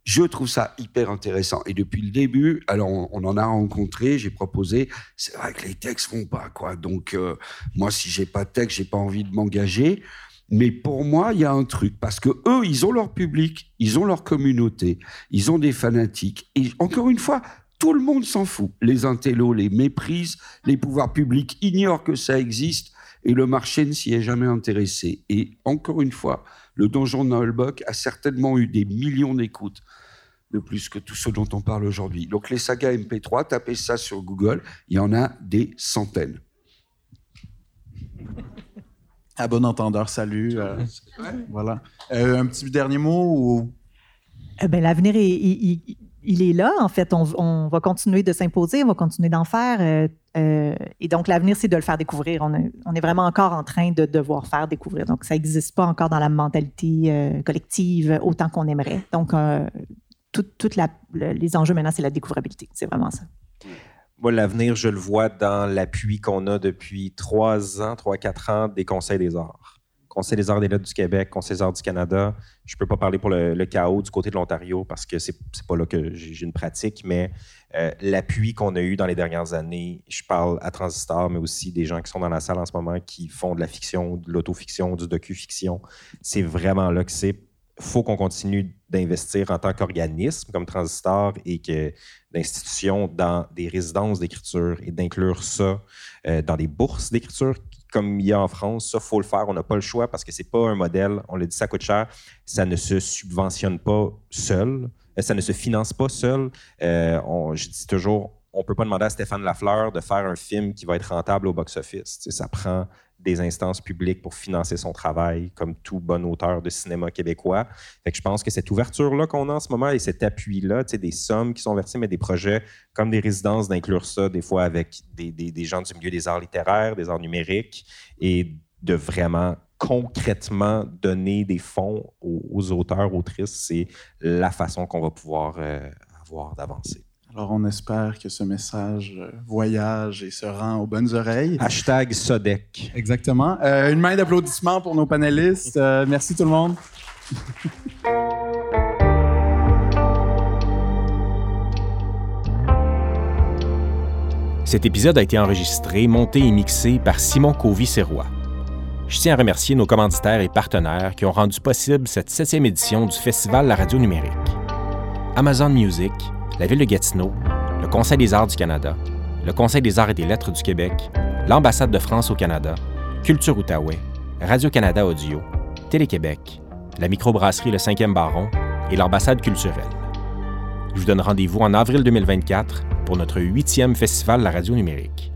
Je trouve ça hyper intéressant. Et depuis le début, alors on, en a rencontré, j'ai proposé. C'est vrai que les textes font pas quoi. Donc euh, moi, si j'ai pas de texte, j'ai pas envie de m'engager. Mais pour moi, il y a un truc parce que eux, ils ont leur public, ils ont leur communauté, ils ont des fanatiques. Et encore une fois, tout le monde s'en fout. Les intellos les méprisent, les pouvoirs publics ignorent que ça existe et le marché ne s'y est jamais intéressé. Et encore une fois, le donjon de Nullbuck a certainement eu des millions d'écoutes de plus que tout ce dont on parle aujourd'hui. Donc les sagas MP3, tapez ça sur Google, il y en a des centaines. À bon entendeur, salut. euh, voilà. Euh, un petit dernier mot ou... Euh, ben, L'avenir, est- il, il- est là. En fait, on, va continuer de s'imposer, on va continuer d'en faire. euh, euh, et donc, l'avenir, c'est de le faire découvrir. On, est- vraiment encore en train de devoir faire découvrir. Donc, ça n'existe pas encore dans la mentalité euh, collective autant qu'on aimerait. Donc, le- les enjeux maintenant, c'est la découvrabilité. C'est vraiment ça. Moi, l'avenir, je le vois dans l'appui qu'on a depuis trois ans, trois, quatre ans des Conseils des arts. Conseil des arts des lettres du Québec, Conseil des arts du Canada. Je ne peux pas parler pour le, chaos du côté de l'Ontario parce que c'est n'est pas là que j'ai une pratique, mais euh, l'appui qu'on a eu dans les dernières années, je parle à Transistor, mais aussi des gens qui sont dans la salle en ce moment qui font de la fiction, de l'autofiction, du docu-fiction. C'est vraiment là que c'est. faut qu'on continue d'investir en tant qu'organisme comme Transistor et que d'institutions dans des résidences d'écriture et d'inclure ça euh, dans des bourses d'écriture comme il y a en France. Ça, faut le faire. On n'a pas le choix parce que c'est pas un modèle. On l'a dit, ça coûte cher. Ça ne se subventionne pas seul. Euh, Ça ne se finance pas seul. Euh, on- je dis toujours, on peut pas demander à Stéphane Lafleur de faire un film qui va être rentable au box-office. Ça prend des instances publiques pour financer son travail, comme tout bon auteur de cinéma québécois. Je pense que cette ouverture-là qu'on a en ce moment et cet appui-là, des sommes qui sont versées, mais des projets comme des résidences, d'inclure ça des fois avec des gens du milieu des arts littéraires, des arts numériques, et de vraiment concrètement donner des fonds aux, aux auteurs, autrices, c'est la façon qu'on va pouvoir euh, avoir d'avancer. Alors, on espère que ce message euh, voyage et se rend aux bonnes oreilles. Hashtag Sodec. Exactement. Euh, une main d'applaudissement pour nos panélistes. Euh, merci tout le monde. Cet épisode a été enregistré, monté et mixé par Simon Covy-Serrois. Je tiens à remercier nos commanditaires et partenaires qui ont rendu possible cette septième édition du Festival La Radio Numérique. Amazon Music, la Ville de Gatineau, le Conseil des arts du Canada, le Conseil des arts et des lettres du Québec, l'Ambassade de France au Canada, Culture Outaouais, Radio-Canada Audio, Télé-Québec, la microbrasserie Le 5e Baron et l'Ambassade culturelle. Je vous donne rendez-vous en avril 2024 pour notre huitième festival La Radio Numérique.